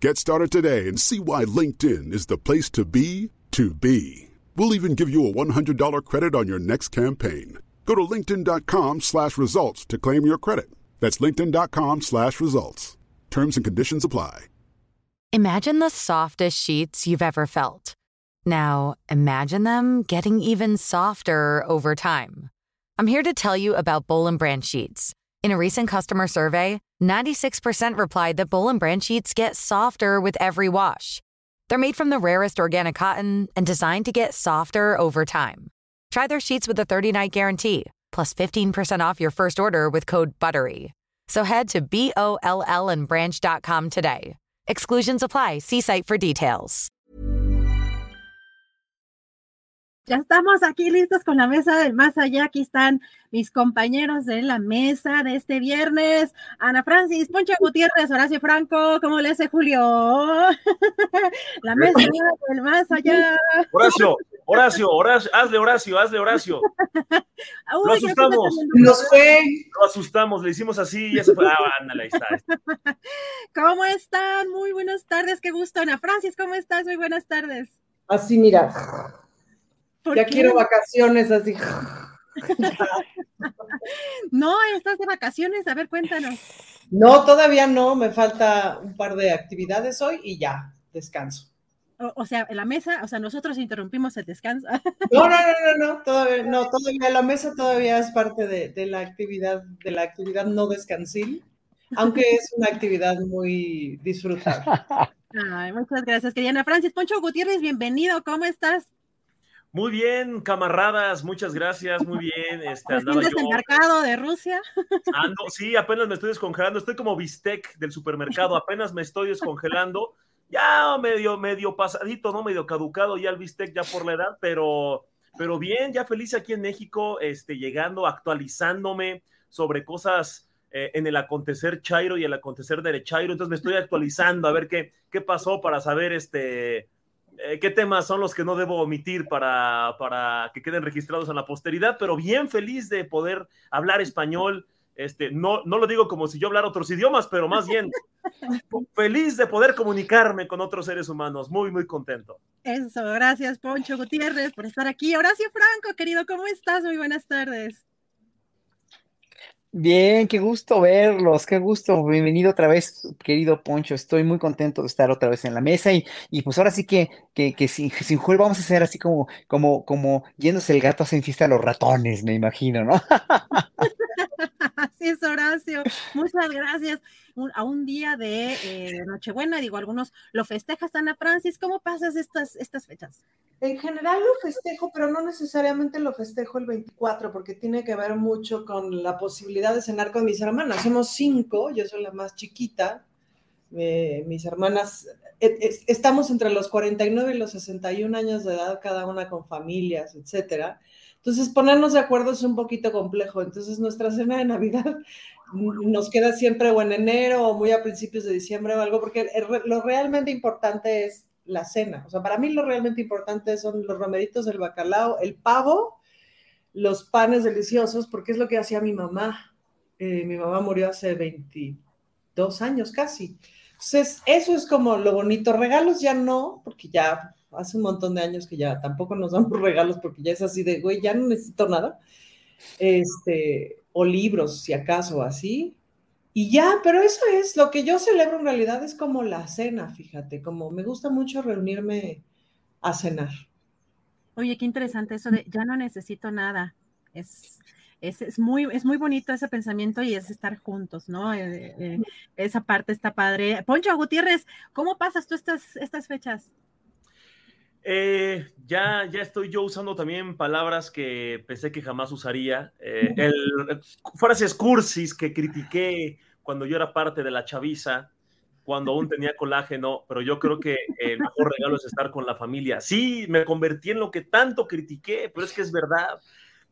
Get started today and see why LinkedIn is the place to be to be. We'll even give you a $100 credit on your next campaign. Go to linkedin.com slash results to claim your credit. That's linkedin.com slash results. Terms and conditions apply. Imagine the softest sheets you've ever felt. Now, imagine them getting even softer over time. I'm here to tell you about Bowl Branch sheets. In a recent customer survey, 96% replied that Bowl and Branch sheets get softer with every wash. They're made from the rarest organic cotton and designed to get softer over time. Try their sheets with a 30-night guarantee, plus 15% off your first order with code BUTTERY. So head to B-O-L-L and branch.com today. Exclusions apply. See site for details. Ya estamos aquí listos con la mesa del más allá. Aquí están mis compañeros de la mesa de este viernes. Ana Francis, Poncho Gutiérrez, Horacio Franco, ¿cómo le hace Julio? la mesa del más allá. Horacio, Horacio, Horacio, hazle Horacio, hazle Horacio. Uy, Lo asustamos. Nos fue. Lo asustamos, le hicimos así y ya se fue. Ah, ándale, ahí está. ¿Cómo están? Muy buenas tardes, qué gusto. Ana Francis, ¿cómo estás? Muy buenas tardes. Así, mira. ¿Por Ya qué? quiero vacaciones así. No, estás de vacaciones. A ver, cuéntanos. No, todavía no. Me falta un par de actividades hoy y ya, descanso. O, o sea, en la mesa, o sea, nosotros interrumpimos el descanso. No, no, no, no, no, todavía, no, todavía la mesa todavía es parte de, de la actividad, de la actividad no descansil, aunque es una actividad muy disfrutable. Ay, muchas gracias, querida Ana Francis. Poncho Gutiérrez, bienvenido. ¿Cómo estás? Muy bien, camaradas, muchas gracias, muy bien. Este, andaba yo. desembarcado de Rusia. Ando, sí, apenas me estoy descongelando. Estoy como bistec del supermercado, apenas me estoy descongelando. Ya medio, medio pasadito, ¿no? Medio caducado ya el bistec ya por la edad, pero, pero bien, ya feliz aquí en México, este, llegando, actualizándome sobre cosas eh, en el acontecer Chairo y el acontecer derechairo. Entonces me estoy actualizando a ver qué, qué pasó para saber este, qué temas son los que no debo omitir para, para que queden registrados en la posteridad, pero bien feliz de poder hablar español. Este, no, no lo digo como si yo hablara otros idiomas, pero más bien feliz de poder comunicarme con otros seres humanos. Muy, muy contento. Eso, gracias, Poncho Gutiérrez, por estar aquí. Horacio Franco, querido, ¿cómo estás? Muy buenas tardes. Bien, qué gusto verlos, qué gusto. Bienvenido otra vez, querido Poncho. Estoy muy contento de estar otra vez en la mesa y, y pues ahora sí que, que, que sin, sin vamos a hacer así como, como, como yéndose el gato hacen fiesta a los ratones, me imagino, ¿no? Así es, Horacio. Muchas gracias. A un día de eh, Nochebuena, digo, algunos lo festejas, Ana Francis. ¿Cómo pasas estas, estas fechas? En general lo festejo, pero no necesariamente lo festejo el 24, porque tiene que ver mucho con la posibilidad de cenar con mis hermanas. Somos cinco, yo soy la más chiquita. eh, mis hermanas, eh, es- estamos entre los 49 y los 61 años de edad, cada una con familias, etcétera. Entonces, ponernos de acuerdo es un poquito complejo. Entonces, nuestra cena de Navidad nos queda siempre o en enero o muy a principios de diciembre o algo, porque el lo realmente importante es la cena. O sea, para mí lo realmente importante son los romeritos del bacalao, el pavo, los panes deliciosos, porque es lo que hacía mi mamá. Eh, mi mamá murió hace 22 años casi. Entonces, eso es como lo bonito. Regalos ya no, porque ya hace un montón de años que ya tampoco nos damos regalos, porque ya es así de, güey, ya no necesito nada. Este, o libros, si acaso, así. Y ya, pero eso es, lo que yo celebro en realidad es como la cena, fíjate, como me gusta mucho reunirme a cenar. Oye, qué interesante eso de ya no necesito nada. Es, es, muy, es muy bonito ese pensamiento y es estar juntos, ¿no? Eh, eh, esa parte está padre. Poncho Gutiérrez, ¿cómo pasas tú estas, estas fechas? Eh, ya, ya estoy yo usando también palabras que pensé que jamás usaría. el, frases cursis que critiqué cuando yo era parte de la chaviza, cuando aún tenía colágeno, pero yo creo que el mejor regalo es estar con la familia. Sí, me convertí en lo que tanto critiqué, pero es que es verdad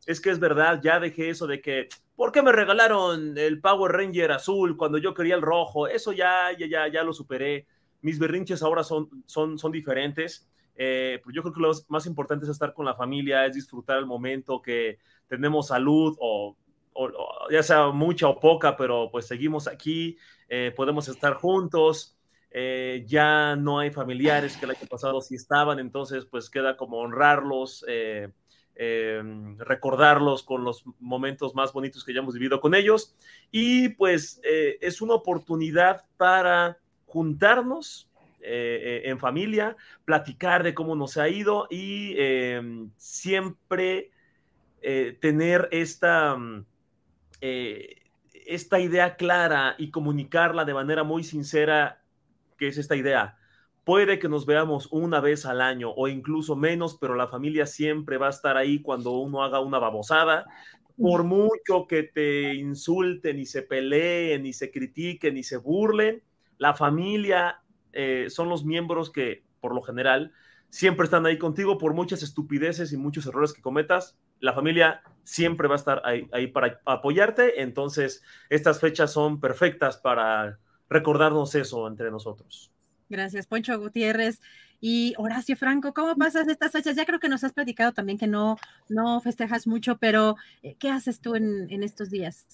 es que es verdad, ya dejé eso de que, ¿por qué me regalaron el Power Ranger azul cuando yo quería el rojo? Eso ya, ya, ya, ya lo superé. Mis berrinches ahora son, son, son diferentes. Eh, yo creo que lo más importante es estar con la familia, es disfrutar el momento que tenemos salud o, ya sea mucha o poca, pero pues seguimos aquí, eh, podemos estar juntos. Eh, ya no hay familiares que el año pasado sí estaban, entonces pues queda como honrarlos, Em, recordarlos con los momentos más bonitos que ya hemos vivido con ellos. Y pues eh, es una oportunidad para juntarnos eh, eh, en familia, platicar de cómo nos ha ido y em, siempre tener esta, mm, esta idea clara y comunicarla de manera muy sincera, que es esta idea Puede que nos veamos una vez al año o incluso menos, pero la familia siempre va a estar ahí cuando uno haga una babosada. Por mucho que te insulten y se peleen y se critiquen y se burlen, la familia eh, son los miembros que, por lo general, siempre están ahí contigo por muchas estupideces y muchos errores que cometas. La familia siempre va a estar ahí, para apoyarte. Entonces, estas fechas son perfectas para recordarnos eso entre nosotros. Gracias, Poncho Gutiérrez. Y Horacio Franco, ¿cómo pasas estas fechas? Ya creo que nos has platicado también que no, no festejas mucho, pero eh, ¿qué haces tú en, estos días?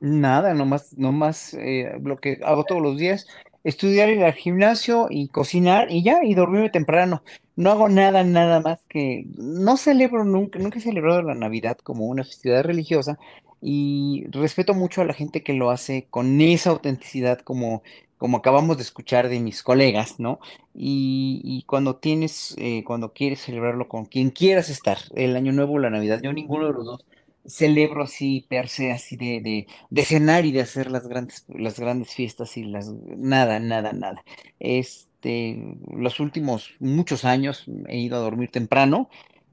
Nada, nomás, nomás eh, lo que hago todos los días, estudiar, ir al gimnasio y cocinar y ya, y dormirme temprano. No hago nada, nada más que, no celebro nunca, nunca he celebrado la Navidad como una festividad religiosa, y respeto mucho a la gente que lo hace con esa autenticidad como, como acabamos de escuchar de mis colegas, ¿no? Y, cuando tienes, eh, cuando quieres celebrarlo con quien quieras estar, el Año Nuevo o la Navidad, yo ninguno de los dos celebro así, per se, así de, cenar y de hacer las grandes, las grandes fiestas y las, nada, nada, nada. Este, los últimos muchos años he ido a dormir temprano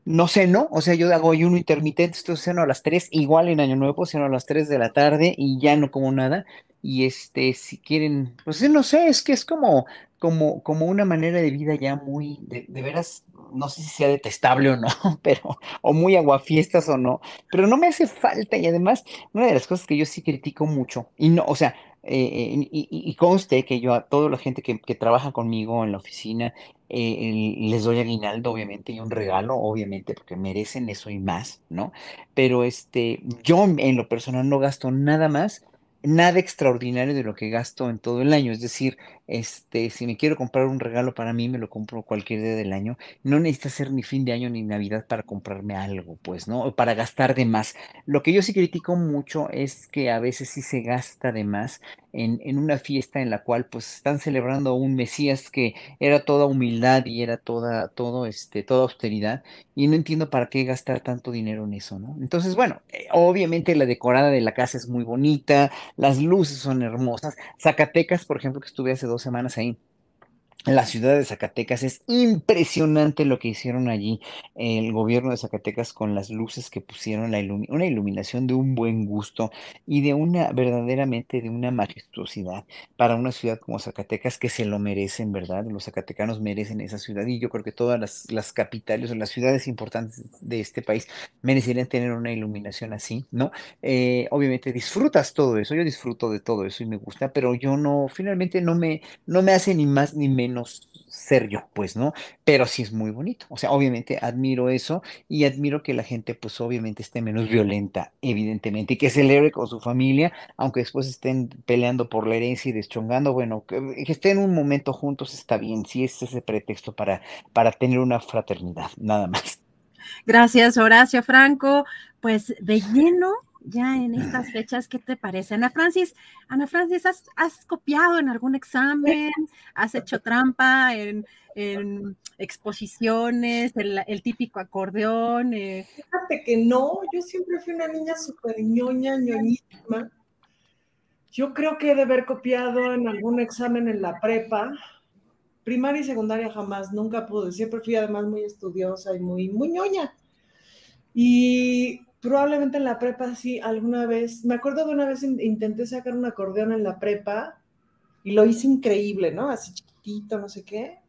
no ceno, o sea, yo hago ayuno intermitente, esto ceno a las 3, igual en Año Nuevo, ceno a las 3 de la tarde y ya no como nada. Y este, si quieren, pues no sé, es que es como, como, como una manera de vida ya muy, de, de veras, no sé si sea detestable o no, pero, o muy aguafiestas o no, pero no me hace falta y además, una de las cosas que yo sí critico mucho, y no, o sea, eh, y, conste que yo a toda la gente que, trabaja conmigo en la oficina eh, les doy aguinaldo, obviamente, y un regalo, obviamente, porque merecen eso y más, ¿no? Pero este, yo en lo personal no gasto nada más nada extraordinario de lo que gasto en todo el año. Es decir, este, si me quiero comprar un regalo para mí, me lo compro cualquier día del año. No necesita ser ni fin de año ni Navidad para comprarme algo, pues, ¿no? O para gastar de más. Lo que yo sí critico mucho es que a veces sí se gasta de más en, en una fiesta en la cual pues están celebrando un Mesías que era toda humildad y era toda, todo, este, toda austeridad. Y no entiendo para qué gastar tanto dinero en eso, ¿no? Entonces, bueno, eh, obviamente la decorada de la casa es muy bonita, las luces son hermosas. Zacatecas, por ejemplo, que estuve hace dos semanas ahí, la ciudad de Zacatecas es impresionante lo que hicieron allí el gobierno de Zacatecas con las luces que pusieron, la una iluminación de un buen gusto y de una verdaderamente de una majestuosidad para una ciudad como Zacatecas que se lo merecen, ¿verdad? Los zacatecanos merecen esa ciudad y yo creo que todas las, las capitales o las ciudades importantes de este país merecerían tener una iluminación así, ¿no? Eh, obviamente disfrutas todo eso, yo disfruto de todo eso y me gusta, pero yo no, finalmente no me, no me hace ni más ni menos ser yo, pues, ¿no? Pero sí es muy bonito. O sea, obviamente admiro eso y admiro que la gente, pues, obviamente esté menos violenta, evidentemente, y que celebre con su familia, aunque después estén peleando por la herencia y deschongando, bueno, que, estén en un momento juntos está bien, si es ese pretexto para, para tener una fraternidad, nada más. Gracias, Horacio Franco. Pues de lleno ya en estas fechas, ¿qué te parece? Ana Francis, Ana Francis, ¿has, has copiado en algún examen? ¿Has hecho trampa en, en exposiciones, el, el, típico acordeón? Eh? Fíjate que no, yo siempre fui una niña súper ñoña, ñoñísima. Yo creo que he de haber copiado en algún examen en la prepa. Primaria y secundaria jamás, nunca pude. Siempre fui además muy estudiosa y muy, muy ñoña. Y probablemente en la prepa sí, alguna vez, me acuerdo de una vez intenté sacar un acordeón en la prepa y lo hice increíble, ¿no? Así chiquitito, no sé qué.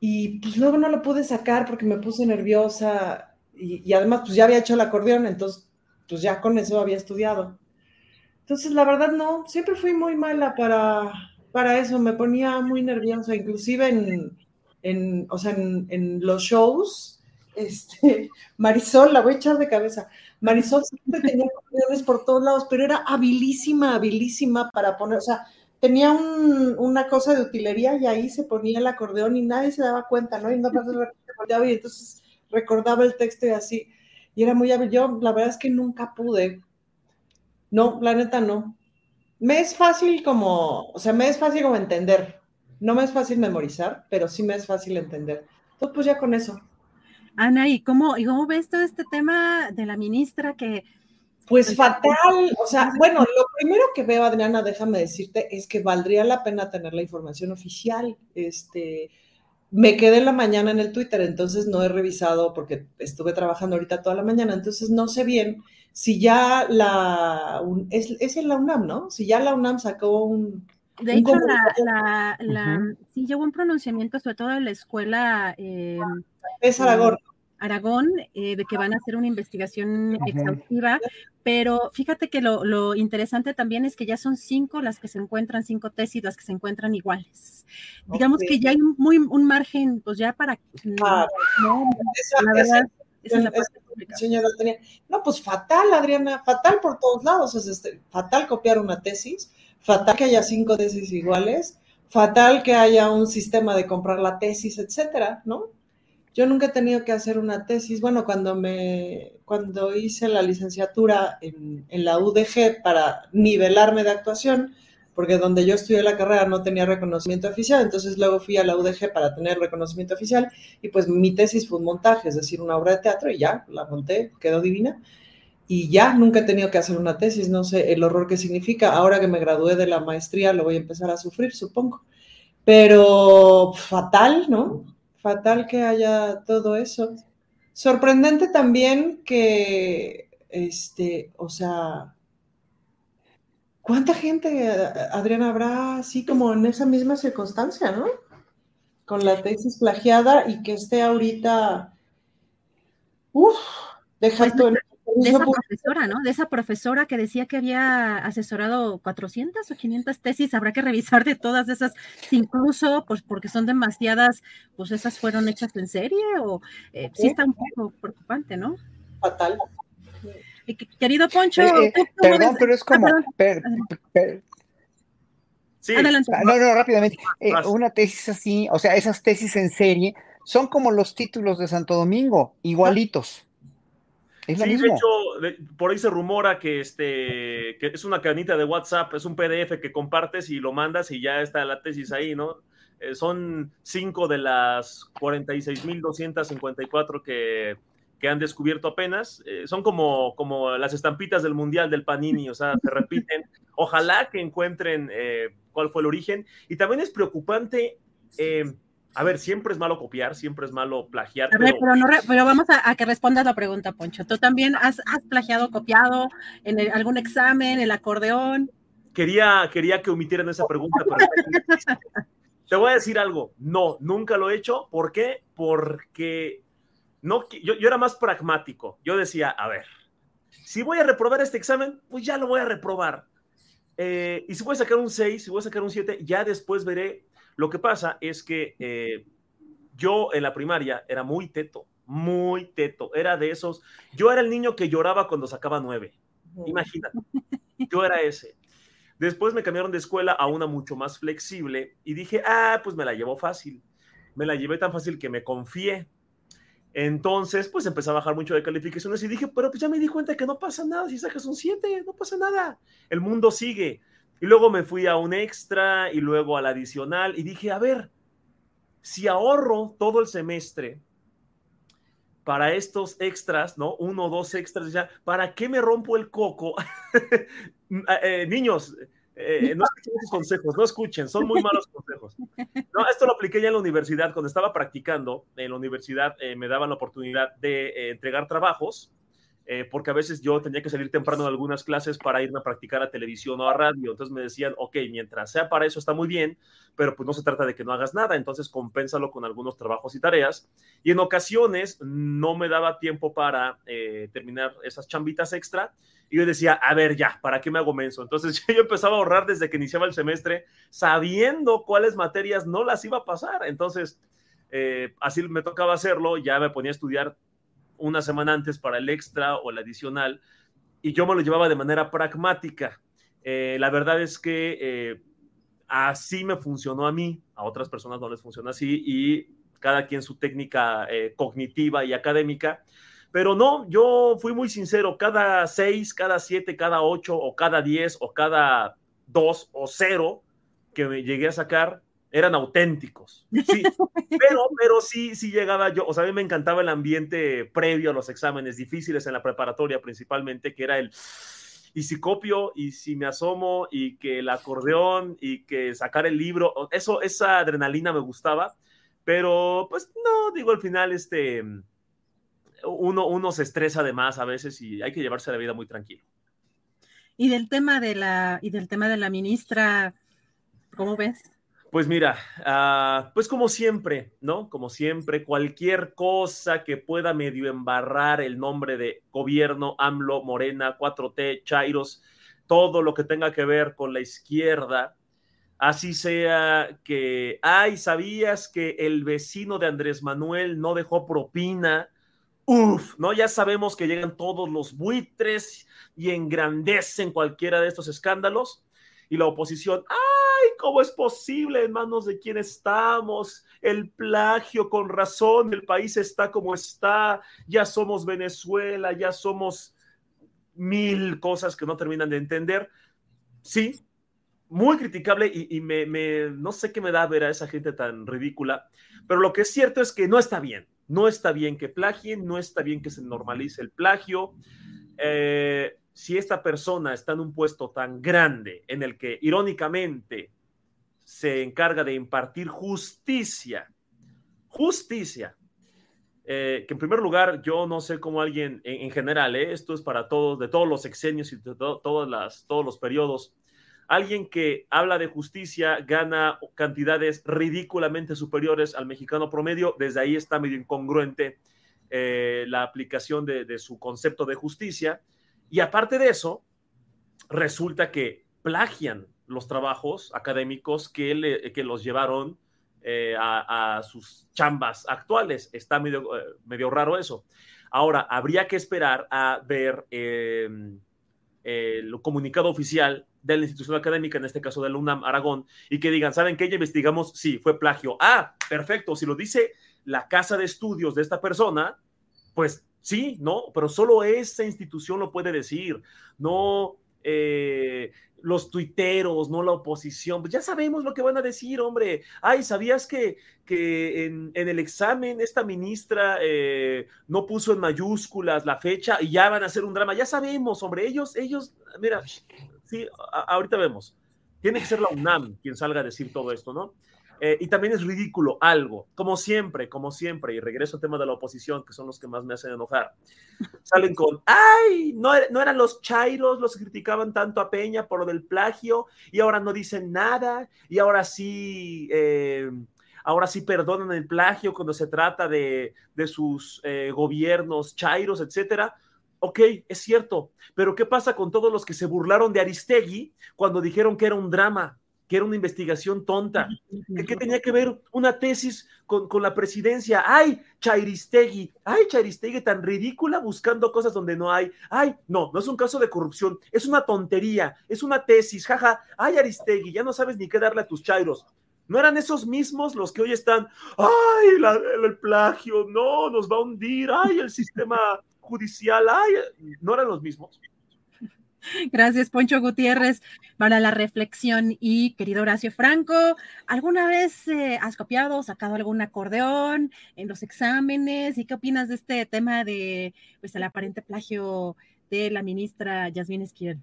Y pues luego no lo pude sacar porque me puse nerviosa y, y además pues ya había hecho el acordeón, entonces pues ya con eso había estudiado. Entonces la verdad no, siempre fui muy mala para, para eso, me ponía muy nerviosa, inclusive en, en o sea, en, en los shows este, Marisol, la voy a echar de cabeza. Marisol siempre tenía acordeones por todos lados, pero era habilísima, habilísima para poner, o sea, tenía una cosa de utilería y ahí se ponía el acordeón y nadie se daba cuenta, ¿no? Y no y entonces recordaba el texto y así. Y era muy hábil. Yo, la verdad es que nunca pude. No, la neta no. Me es fácil como, o sea, me es fácil como entender. No me es fácil memorizar, pero sí me es fácil entender. Entonces, pues ya con eso. Ana, ¿y cómo, ¿y cómo ves todo este tema de la ministra que... Pues fatal, o sea, bueno, lo primero que veo, Adriana, déjame decirte, es que valdría la pena tener la información oficial. Este, me quedé en la mañana en el Twitter, entonces no he revisado porque estuve trabajando ahorita toda la mañana, entonces no sé bien si ya la, es, es en la UNAM, ¿no? Si ya la UNAM sacó un... De hecho, la, la, sí llevó un pronunciamiento, sobre todo en la escuela... Eh, es Aragón. Aragón, eh, de que van a hacer una investigación exhaustiva, pero fíjate que lo, interesante también es que ya son cinco las que se encuentran, cinco tesis las que se encuentran iguales. Digamos que ya hay un, muy, un margen, pues ya para... Ah, no, la verdad, esa, es la parte No, pues fatal, Adriana, fatal por todos lados, es este, fatal copiar una tesis, fatal que haya cinco tesis iguales, fatal que haya un sistema de comprar la tesis, etcétera, ¿no? Yo nunca he tenido que hacer una tesis. Bueno, cuando me, cuando hice la licenciatura en, en, la UDG para nivelarme de actuación, porque donde yo estudié la carrera no tenía reconocimiento oficial, entonces luego fui a la UDG para tener reconocimiento oficial y pues mi tesis fue un montaje, es decir, una obra de teatro y ya, la monté, quedó divina. Y ya nunca he tenido que hacer una tesis, no sé el horror que significa. Ahora que me gradué de la maestría lo voy a empezar a sufrir, supongo. Pero fatal, ¿no? Fatal que haya todo eso. Sorprendente también que, este, o sea, ¿cuánta gente, Adriana, habrá así como en esa misma circunstancia, ¿no? Con la tesis plagiada y que esté ahorita, uff, pues, de esa profesora, ¿no? De esa profesora que decía que había asesorado 400 o 500 tesis, habrá que revisar de todas esas, incluso, pues porque son demasiadas, pues esas fueron hechas en serie o eh, sí está un poco preocupante, ¿no? Fatal. querido Poncho. Eh, eh, perdón, pero es como... sí. Adelante. No, no, rápidamente. una tesis así, o sea, esas tesis en serie son como los títulos de Santo Domingo, igualitos sí, de hecho, por ahí se rumora que, este, que es una canita de WhatsApp, es un PDF que compartes y lo mandas y ya está la tesis ahí, ¿no? Eh, son cinco de las 46.254 que, que han descubierto apenas. Eh, son como, como las estampitas del Mundial del Panini, o sea, se repiten. Ojalá que encuentren eh, cuál fue el origen. Y también es preocupante a ver, siempre es malo copiar, siempre es malo plagiar. A ver, pero, vamos a, que respondas la pregunta, Poncho. ¿Tú también has, plagiado, copiado en algún examen, el acordeón? Quería, quería que omitieran esa pregunta, pero te voy a decir algo. No, nunca lo he hecho. ¿Por qué? Porque no, yo, yo era más pragmático. Yo decía, a ver, si voy a reprobar este examen, pues ya lo voy a reprobar. Eh, y si voy a sacar un 6, si voy a sacar un 7, ya después veré lo que pasa es que eh, yo en la primaria era muy teto, muy teto. Era de esos. Yo era el niño que lloraba cuando sacaba nueve. Imagínate. Yo era ese. Después me cambiaron de escuela a una mucho más flexible y dije, ah, pues me la llevo fácil. Me la llevé tan fácil que me confié. Entonces, pues empecé a bajar mucho de calificaciones y dije, pero pues ya me di cuenta que no pasa nada si sacas un 7, no pasa nada. El mundo sigue. Y luego me fui a un extra y luego al adicional y dije, a ver, si ahorro todo el semestre para estos extras, ¿no? Uno o dos extras, ya, ¿para qué me rompo el coco? Eh, niños, eh, no escuchen esos consejos, no escuchen, son muy malos consejos. No, esto lo apliqué ya en la universidad, cuando estaba practicando en la universidad eh, me daban la oportunidad de entregar trabajos eh, porque a veces yo tenía que salir temprano de algunas clases para irme a practicar a televisión o a radio. Entonces me decían, ok, mientras sea para eso está muy bien, pero pues no se trata de que no hagas nada, entonces compénsalo con algunos trabajos y tareas. Y en ocasiones no me daba tiempo para eh, terminar esas chambitas extra. Y yo decía, a ver, ya, ¿para qué me hago menso? Entonces yo empezaba a ahorrar desde que iniciaba el semestre, sabiendo cuáles materias no las iba a pasar. Entonces, eh, así me tocaba hacerlo, ya me ponía a estudiar una semana antes para el extra o el adicional, y yo me lo llevaba de manera pragmática. Eh, la verdad es que eh, así me funcionó a mí, a otras personas no les funciona así, y cada quien su técnica eh, cognitiva y académica. Pero no, yo fui muy sincero, cada seis, cada siete, cada ocho, o cada diez, o cada dos, o cero que me llegué a sacar, eran auténticos. Sí, pero, pero sí, sí llegaba yo, o sea, a mí me encantaba el ambiente previo a los exámenes difíciles en la preparatoria principalmente, que era el y si copio y si me asomo y que el acordeón y que sacar el libro, eso, esa adrenalina me gustaba, pero pues no, digo, al final este, uno, uno se estresa de más a veces y hay que llevarse la vida muy tranquilo. Y del tema de la, y del tema de la ministra, ¿cómo ves? Pues mira, uh, pues como siempre, ¿no? Como siempre, cualquier cosa que pueda medio embarrar el nombre de gobierno, AMLO, Morena, 4T, Chairos, todo lo que tenga que ver con la izquierda, así sea que, ay, ¿sabías que el vecino de Andrés Manuel no dejó propina? Uf, ¿no? Ya sabemos que llegan todos los buitres y engrandecen cualquiera de estos escándalos y la oposición, ¡ah! ¿Cómo es posible en manos de quién estamos? El plagio, con razón, el país está como está, ya somos Venezuela, ya somos mil cosas que no terminan de entender. Sí, muy criticable y, me, no sé qué me da ver a esa gente tan ridícula, pero lo que es cierto es que no está bien, no está bien que plagien, no está bien que se normalice el plagio. Eh, si esta persona está en un puesto tan grande en el que irónicamente se encarga de impartir justicia. Justicia. Eh, que en primer lugar, yo no sé cómo alguien, en, general, eh, esto es para todos, de todos los exenios y de todas las, todos los periodos, alguien que habla de justicia gana cantidades ridículamente superiores al mexicano promedio, desde ahí está medio incongruente eh, la aplicación de, de su concepto de justicia. Y aparte de eso, resulta que plagian los trabajos académicos que, que los llevaron eh, a, sus chambas actuales. Está medio, eh, medio raro eso. Ahora, habría que esperar a ver em, el comunicado oficial de la institución académica, en este caso de la UNAM Aragón, y que digan, ¿saben qué? Ya investigamos, sí, fue plagio. Ah, perfecto, si lo dice la casa de estudios de esta persona, pues sí, no, pero solo esa institución lo puede decir, no eh, los tuiteros, no la oposición, pues ya sabemos lo que van a decir, hombre. Ay, ¿sabías que, que en, el examen esta ministra eh, no puso en mayúsculas la fecha y ya van a hacer un drama? Ya sabemos, hombre, ellos, ellos, mira, sí, ahorita vemos. Tiene que ser la UNAM quien salga a decir todo esto, ¿no? Eh, y también es ridículo algo, como siempre, como siempre, y regreso al tema de la oposición, que son los que más me hacen enojar. Salen con, ay, no, er-, eran los chairos los que criticaban tanto a Peña por lo del plagio, y ahora no dicen nada, y ahora sí, eh, ahora sí perdonan el plagio cuando se trata de, de sus eh, gobiernos chairos, etcétera. Ok, es cierto, pero ¿qué pasa con todos los que se burlaron de Aristegui cuando dijeron que era un drama? Que era una investigación tonta, que, tenía que ver una tesis con, la presidencia. ¡Ay, Chairistegui! ¡Ay, Chairistegui tan ridícula buscando cosas donde no hay! ¡Ay, no, no es un caso de corrupción, es una tontería, es una tesis, jaja! ¡Ay, Aristegui, ya no sabes ni qué darle a tus chairos! ¿No eran esos mismos los que hoy están, ay, el plagio, no, nos va a hundir, ay, el sistema judicial, ay, no eran los mismos? Gracias, Poncho Gutiérrez, para la reflexión. Y querido Horacio Franco, ¿alguna vez eh, has copiado, sacado algún acordeón en los exámenes? ¿Y qué opinas de este tema de pues, el aparente plagio de la ministra Yasmín Esquivel?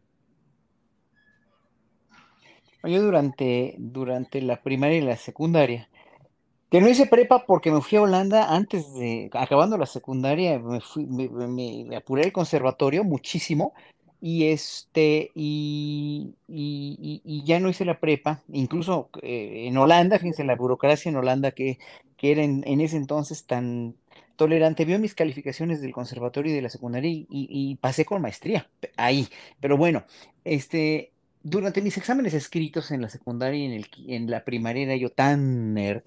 Yo durante, durante la primaria y la secundaria, que no hice prepa porque me fui a Holanda antes de, acabando la secundaria, me, fui, me, me apuré el conservatorio muchísimo y este, y, y, ya no hice la prepa, incluso eh, en Holanda, fíjense, la burocracia en Holanda que, que era en, ese entonces tan tolerante, vio mis calificaciones del conservatorio y de la secundaria y, pasé con maestría ahí. Pero bueno, este, durante mis exámenes escritos en la secundaria y en, el, en la primaria era yo tan nerd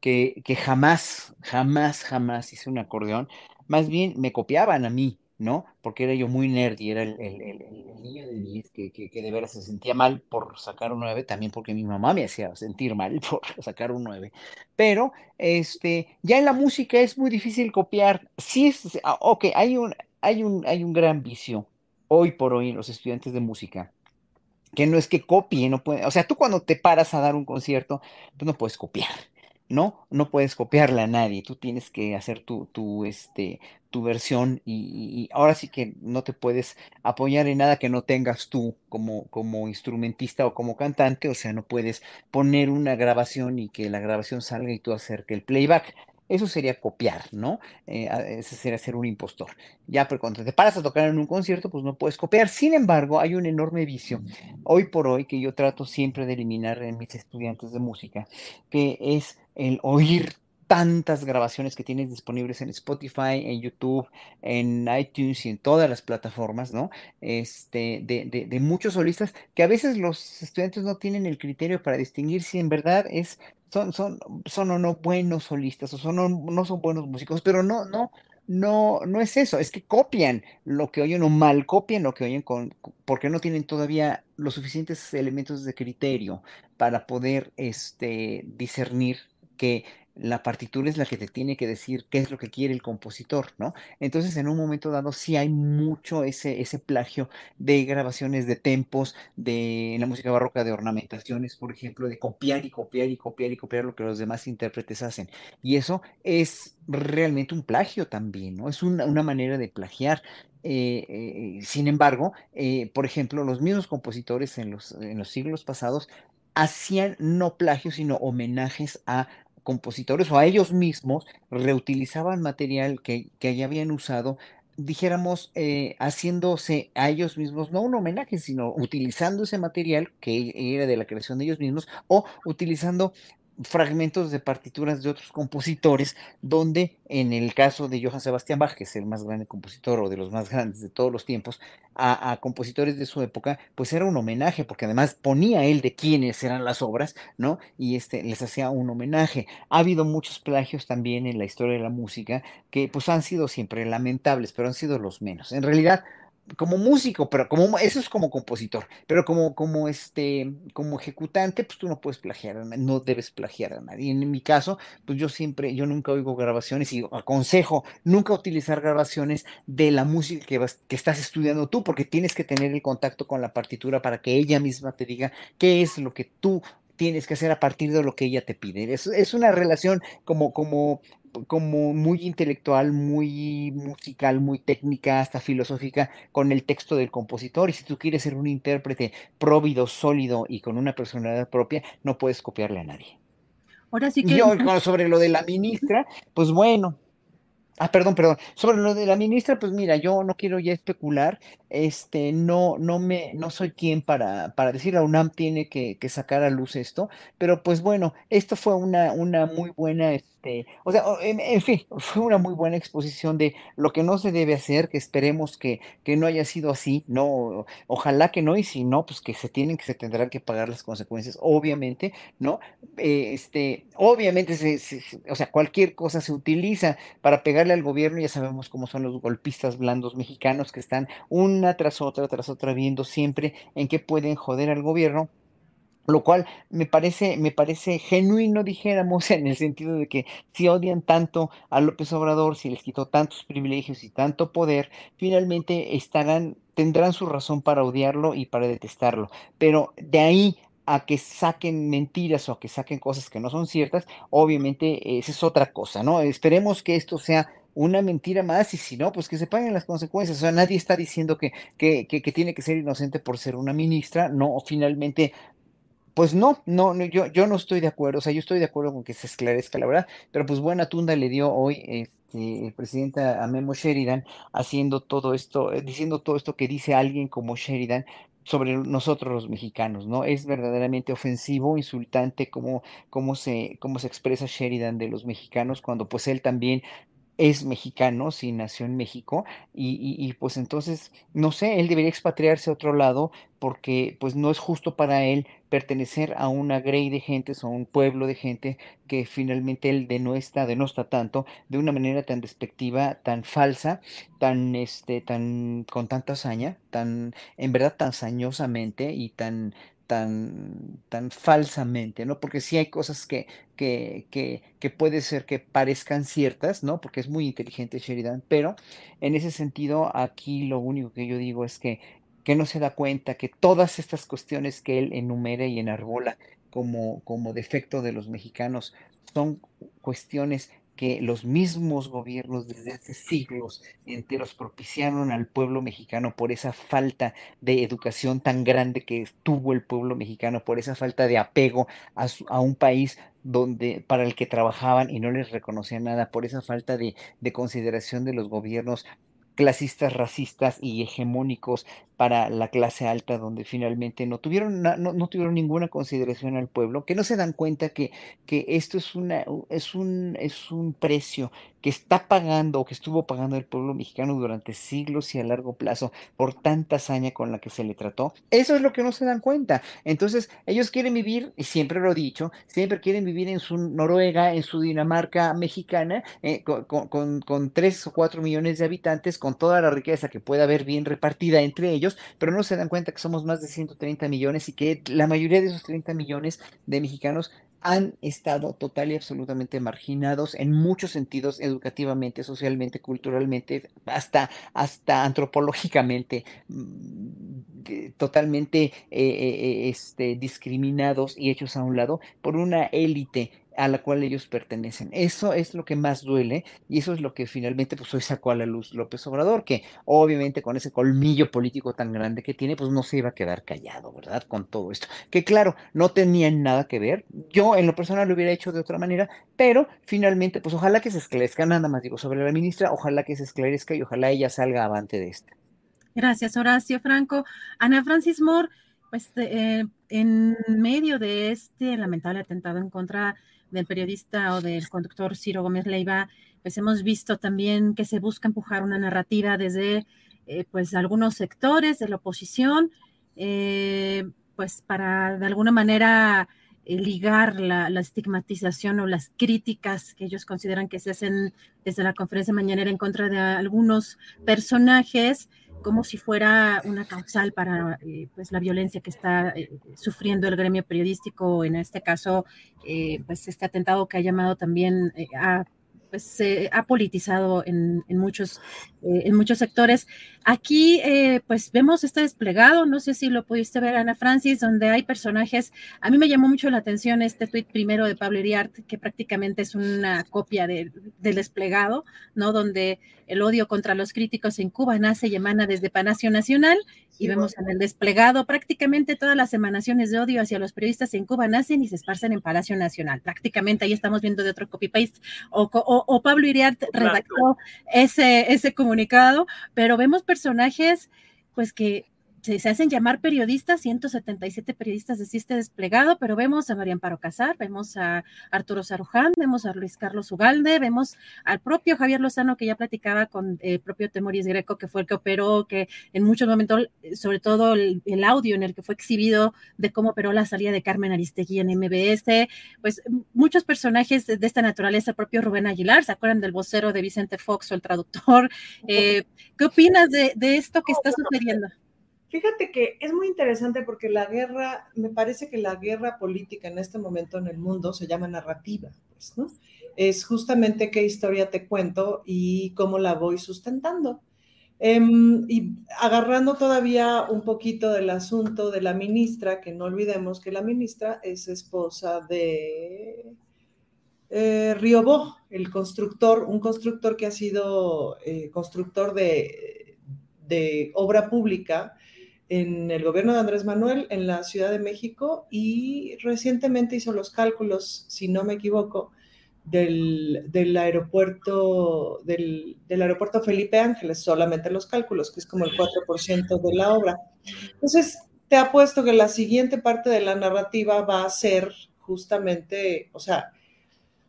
que, que jamás, jamás, jamás hice un acordeón. Más bien me copiaban a mí. ¿No? Porque era yo muy nerd y era el, niño de 10 que, que, de veras se sentía mal por sacar un 9, también porque mi mamá me hacía sentir mal por sacar un 9. Pero, este, ya en la música es muy difícil copiar. Sí es, ah, ok, hay un, hay un, hay un gran vicio hoy por hoy en los estudiantes de música que no es que copien, no puede, o sea, tú cuando te paras a dar un concierto, no puedes copiar, ¿no? No puedes copiarle a nadie, tú tienes que hacer tu, tu, este, tu versión y, ahora sí que no te puedes apoyar en nada que no tengas tú como, como instrumentista o como cantante, o sea, no puedes poner una grabación y que la grabación salga y tú hacer el playback. Eso sería copiar, ¿no? Eh, ese sería ser un impostor. Ya, pero cuando te paras a tocar en un concierto, pues no puedes copiar. Sin embargo, hay un enorme vicio, hoy por hoy, que yo trato siempre de eliminar en mis estudiantes de música, que es el oír tantas grabaciones que tienes disponibles en Spotify, en YouTube, en iTunes y en todas las plataformas, ¿no? Este, de, de, muchos solistas que a veces los estudiantes no tienen el criterio para distinguir si en verdad es, son, son, son o no buenos solistas o son no son buenos músicos, pero no, no, no, no es eso, es que copian lo que oyen o mal copian lo que oyen con, porque no tienen todavía los suficientes elementos de criterio para poder este, discernir que la partitura es la que te tiene que decir qué es lo que quiere el compositor, ¿no? Entonces, en un momento dado, sí hay mucho ese, ese plagio de grabaciones de tempos, de la música barroca, de ornamentaciones, por ejemplo, de copiar y copiar y copiar y copiar lo que los demás intérpretes hacen. Y eso es realmente un plagio también, ¿no? Es una, manera de plagiar. Eh, eh, sin embargo, eh, por ejemplo, los mismos compositores en los, en los siglos pasados hacían no plagios, sino homenajes a compositores o a ellos mismos reutilizaban material que, que ya habían usado dijéramos, eh, haciéndose a ellos mismos, no un homenaje, sino utilizando ese material que era de la creación de ellos mismos o utilizando fragmentos de partituras de otros compositores, donde en el caso de Johann Sebastian Bach, que es el más grande compositor o de los más grandes de todos los tiempos, a, compositores de su época, pues era un homenaje, porque además ponía él de quiénes eran las obras, ¿no? Y este, les hacía un homenaje. Ha habido muchos plagios también en la historia de la música, que pues han sido siempre lamentables, pero han sido los menos. En realidad, como músico, pero como eso es como compositor, pero como, como este, como ejecutante, pues tú no puedes plagiar, no debes plagiar a nadie. En mi caso, pues yo siempre, yo nunca oigo grabaciones y aconsejo nunca utilizar grabaciones de la música que, vas, que estás estudiando tú, porque tienes que tener el contacto con la partitura para que ella misma te diga qué es lo que tú tienes que hacer a partir de lo que ella te pide. Es, es una relación como, como como muy intelectual, muy musical, muy técnica, hasta filosófica, con el texto del compositor. Y si tú quieres ser un intérprete próvido, sólido y con una personalidad propia, no puedes copiarle a nadie. Ahora sí que... Y yo, sobre lo de la ministra, pues bueno, Ah, perdón, perdón. Sobre lo de la ministra, pues mira, yo no quiero ya especular, este, no, no me, no soy quien para, para decir la UNAM tiene que, sacar a luz esto, pero pues bueno, esto fue una, una muy buena, este, o sea, en, fin, fue una muy buena exposición de lo que no se debe hacer, que esperemos que, que no haya sido así, no, ojalá que no, y si no, pues que se tienen, que se tendrán que pagar las consecuencias, obviamente, ¿no? Eh, este, obviamente, se, o sea, cualquier cosa se utiliza para pegarle al gobierno, ya sabemos cómo son los golpistas blandos mexicanos que están una tras otra, tras otra, viendo siempre en qué pueden joder al gobierno lo cual me parece, me parece genuino, dijéramos, en el sentido de que si odian tanto a López Obrador, si les quitó tantos privilegios y tanto poder, finalmente estarán, tendrán su razón para odiarlo y para detestarlo. Pero de ahí a que saquen mentiras o a que saquen cosas que no son ciertas, obviamente esa es otra cosa, ¿no? Esperemos que esto sea una mentira más y si no, pues que se paguen las consecuencias. O sea, nadie está diciendo que, que, que, tiene que ser inocente por ser una ministra, no, finalmente pues no, no, yo, yo no estoy de acuerdo, o sea, yo estoy de acuerdo con que se esclarezca la verdad, pero pues buena tunda le dio hoy este, el presidente a Memo Sheridan haciendo todo esto, eh, diciendo todo esto que dice alguien como Sheridan sobre nosotros los mexicanos, ¿no? Es verdaderamente ofensivo, insultante cómo, cómo se, cómo se expresa Sheridan de los mexicanos cuando pues él también es mexicano, sí nació en México, y, y, pues entonces, no sé, él debería expatriarse a otro lado porque pues no es justo para él pertenecer a una grey de gentes o a un pueblo de gente que finalmente él denuestra, denosta tanto, de una manera tan despectiva, tan falsa, tan, este, tan, con tanta hazaña, tan, en verdad tan sañosamente y tan, tan, tan falsamente, ¿no? Porque sí hay cosas que, que, que, que, puede ser que parezcan ciertas, ¿no? Porque es muy inteligente Sheridan, pero en ese sentido aquí lo único que yo digo es que, que no se da cuenta que todas estas cuestiones que él enumera y enarbola como, como defecto de los mexicanos son cuestiones que los mismos gobiernos desde hace siglos enteros propiciaron al pueblo mexicano por esa falta de educación tan grande que tuvo el pueblo mexicano, por esa falta de apego a, a un país donde para el que trabajaban y no les reconocían nada, por esa falta de, de consideración de los gobiernos clasistas, racistas y hegemónicos para la clase alta, donde finalmente no tuvieron, no, no, tuvieron ninguna consideración al pueblo, que no se dan cuenta que, que esto es, una, es, un, es un precio que está pagando o que estuvo pagando el pueblo mexicano durante siglos y a largo plazo por tanta hazaña con la que se le trató. Eso es lo que no se dan cuenta. Entonces, ellos quieren vivir, y siempre lo he dicho, siempre quieren vivir en su Noruega, en su Dinamarca mexicana, eh, con, con, con, tres o cuatro millones de habitantes, con toda la riqueza que pueda haber bien repartida entre ellos pero no se dan cuenta que somos más de 130 millones y que la mayoría de esos 30 millones de mexicanos han estado total y absolutamente marginados en muchos sentidos, educativamente, socialmente, culturalmente, hasta, hasta antropológicamente, mm, totalmente eh, eh, este, discriminados y hechos a un lado por una élite a la cual ellos pertenecen. Eso es lo que más duele y eso es lo que finalmente pues hoy sacó a la luz López Obrador, que obviamente con ese colmillo político tan grande que tiene, pues no se iba a quedar callado, ¿verdad? Con todo esto. Que claro, no tenían nada que ver. Yo en lo personal lo hubiera hecho de otra manera, pero finalmente pues ojalá que se esclarezca, nada más digo sobre la ministra, ojalá que se esclarezca y ojalá ella salga avante de esta. Gracias, Horacio Franco. Ana Francis Moore, pues eh, en medio de este lamentable atentado en contra del periodista o del conductor Ciro Gómez Leiva, pues hemos visto también que se busca empujar una narrativa desde eh, pues algunos sectores de la oposición, eh, pues para de alguna manera eh, ligar la, la, estigmatización o las críticas que ellos consideran que se hacen desde la conferencia mañanera en contra de algunos personajes como si fuera una causal para eh, pues la violencia que está eh, sufriendo el gremio periodístico, en este caso, eh, pues este atentado que ha llamado también a pues se ha politizado en, muchos, eh, en muchos sectores. Aquí, eh, pues vemos este desplegado, no sé si lo pudiste ver, Ana Francis, donde hay personajes. A mí me llamó mucho la atención este tuit primero de Pablo Iriart, que prácticamente es una copia del desplegado, ¿no? Donde el odio contra los críticos en Cuba nace y emana desde Palacio Nacional y vemos en el desplegado prácticamente todas las emanaciones de odio hacia los periodistas en Cuba nacen y se esparcen en Palacio Nacional. Prácticamente ahí estamos viendo de otro copy-paste o, Pablo Iriart redactó ese, ese comunicado, pero vemos personajes pues que se, hacen llamar periodistas, 177 periodistas de este desplegado, pero vemos a María Amparo Casar, vemos a Arturo Saruján, vemos a Luis Carlos Ugalde, vemos al propio Javier Lozano que ya platicaba con el propio Temoris Greco, que fue el que operó, que en muchos momentos, sobre todo el, audio en el que fue exhibido de cómo operó la salida de Carmen Aristegui en MBS, pues muchos personajes de, esta naturaleza, el propio Rubén Aguilar, ¿se acuerdan del vocero de Vicente Fox o el traductor? Eh, ¿Qué opinas de, de esto que está sucediendo? Fíjate que es muy interesante porque la guerra, me parece que la guerra política en este momento en el mundo se llama narrativa, pues, ¿no? Es justamente qué historia te cuento y cómo la voy sustentando. Em, y agarrando todavía un poquito del asunto de la ministra, que no olvidemos que la ministra es esposa de eh, Riobó, el constructor, un constructor que ha sido eh, constructor de, de, obra pública en el gobierno de Andrés Manuel en la Ciudad de México y recientemente hizo los cálculos, si no me equivoco, del, aeropuerto, del, aeropuerto Felipe Ángeles, solamente los cálculos, que es como el 4% de la obra. Entonces, te apuesto que la siguiente parte de la narrativa va a ser justamente, o sea,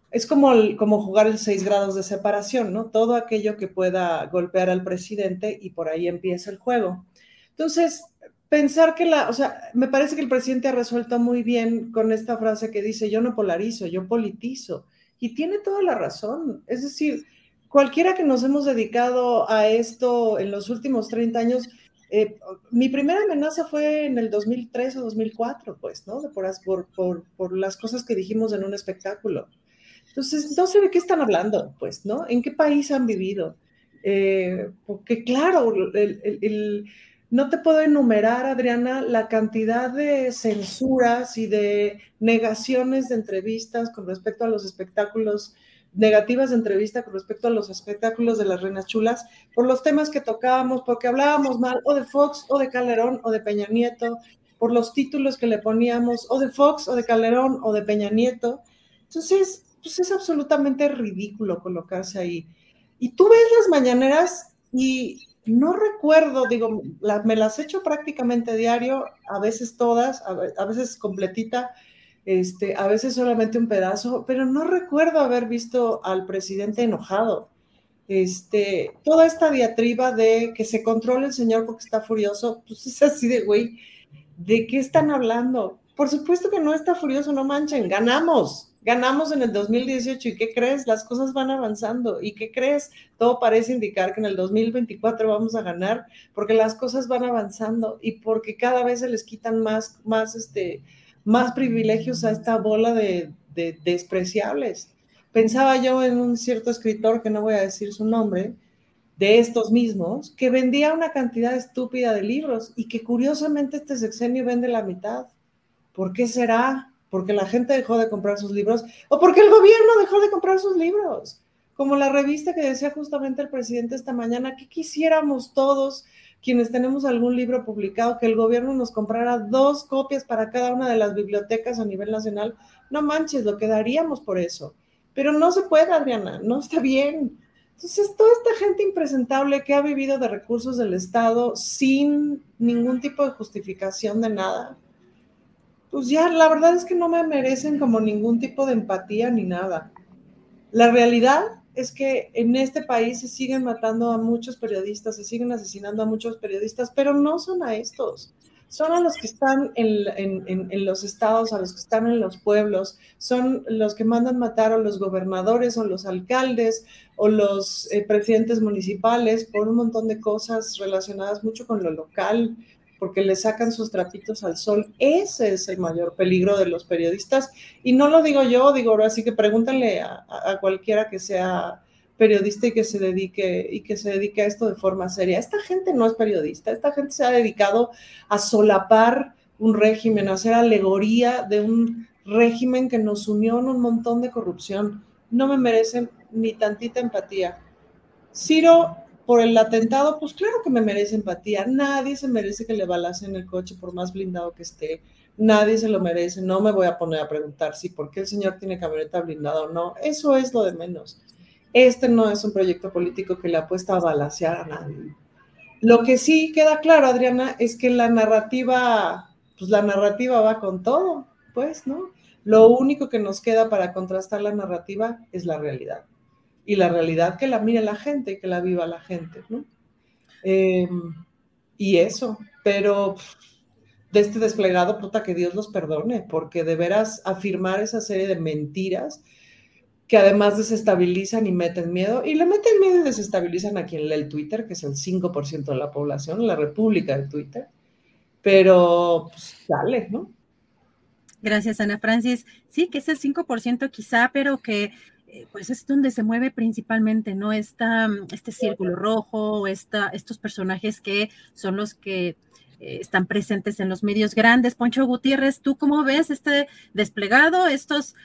es como, como jugar el seis grados de separación, ¿no? Todo aquello que pueda golpear al presidente y por ahí empieza el juego. Entonces, pensar que la, o sea, me parece que el presidente ha resuelto muy bien con esta frase que dice, yo no polarizo, yo politizo. Y tiene toda la razón. Es decir, cualquiera que nos hemos dedicado a esto en los últimos 30 años, eh, mi primera amenaza fue en el 2003 o 2004, pues, ¿no? Por, por, por, las cosas que dijimos en un espectáculo. Entonces, no sé de qué están hablando, pues, ¿no? ¿En qué país han vivido? Eh, porque, claro, el no te puedo enumerar, Adriana, la cantidad de censuras y de negaciones de entrevistas con respecto a los espectáculos, negativas de entrevista con respecto a los espectáculos de las Reinas Chulas, por los temas que tocábamos, porque hablábamos mal o de Fox o de Calderón o de Peña Nieto, por los títulos que le poníamos o de Fox o de Calderón o de Peña Nieto. Entonces, pues es absolutamente ridículo colocarse ahí. Y tú ves las mañaneras y no recuerdo, digo, me las echo prácticamente diario, a veces todas, a, veces completita, este, a veces solamente un pedazo, pero no recuerdo haber visto al presidente enojado. Este, toda esta diatriba de que se controle el señor porque está furioso, pues es así de, güey, ¿de qué están hablando? Por supuesto que no está furioso, no manchen, ganamos, Ganamos en el 2018 y ¿qué crees? Las cosas van avanzando. ¿Y qué crees? Todo parece indicar que en el 2024 vamos a ganar porque las cosas van avanzando y porque cada vez se les quitan más, más, este, más privilegios a esta bola de, de despreciables. Pensaba yo en un cierto escritor, que no voy a decir su nombre, de estos mismos, que vendía una cantidad estúpida de libros y que curiosamente este sexenio vende la mitad. ¿Por qué será? Porque la gente dejó de comprar sus libros o porque el gobierno dejó de comprar sus libros. Como la revista que decía justamente el presidente esta mañana, que quisiéramos todos quienes tenemos algún libro publicado, que el gobierno nos comprara dos copias para cada una de las bibliotecas a nivel nacional. No manches, lo quedaríamos por eso. Pero no se puede, Adriana, no está bien. Entonces, toda esta gente impresentable que ha vivido de recursos del Estado sin ningún tipo de justificación de nada, pues ya la verdad es que no me merecen como ningún tipo de empatía ni nada. La realidad es que en este país se siguen matando a muchos periodistas, se siguen asesinando a muchos periodistas, pero no son a estos. Son a los que están en, los estados, a los que están en los pueblos, son los que mandan matar a los gobernadores o los alcaldes o los eh, presidentes municipales por un montón de cosas relacionadas mucho con lo local, porque le sacan sus trapitos al sol. Ese es el mayor peligro de los periodistas. Y no lo digo yo, digo, ahora sí que pregúntale a, cualquiera que sea periodista y que se dedique y que se dedique a esto de forma seria. Esta gente no es periodista, esta gente se ha dedicado a solapar un régimen, a hacer alegoría de un régimen que nos unió en un montón de corrupción. No me merecen ni tantita empatía. Ciro por el atentado, pues claro que me merece empatía. Nadie se merece que le balacen el coche por más blindado que esté. Nadie se lo merece. No me voy a poner a preguntar si por qué el señor tiene camioneta blindada o no. Eso es lo de menos. Este no es un proyecto político que le apuesta a balasear a nadie. Lo que sí queda claro, Adriana, es que la narrativa, pues la narrativa va con todo, pues, ¿no? Lo único que nos queda para contrastar la narrativa es la realidad y la realidad que la mire la gente, que la viva la gente, ¿no? Em, y eso, pero de este desplegado, puta, que Dios los perdone, porque de veras afirmar esa serie de mentiras que además desestabilizan y meten miedo, y le meten miedo y desestabilizan a quien lee el Twitter, que es el 5% de la población, la república de Twitter, pero pues, dale, ¿no? Gracias, Ana Francis. Sí, que es el 5% quizá, pero que pues es donde se mueve principalmente, ¿no? Esta, este círculo rojo, esta, estos personajes que son los que eh, están presentes en los medios grandes. Poncho Gutiérrez, ¿tú cómo ves este desplegado, estos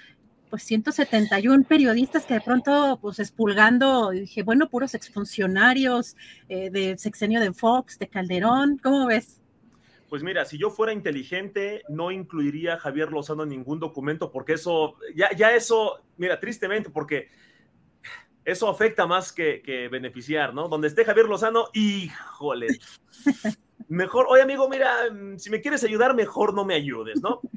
pues 171 periodistas que de pronto, pues expulgando, dije, bueno, puros exfuncionarios eh, de sexenio de Fox, de Calderón, ¿cómo ves? Pues mira, si yo fuera inteligente, no incluiría a Javier Lozano en ningún documento, porque eso, ya, ya eso, mira, tristemente, porque eso afecta más que, que beneficiar, ¿no? Donde esté Javier Lozano, híjole. Mejor, oye amigo, mira, si me quieres ayudar, mejor no me ayudes, ¿no?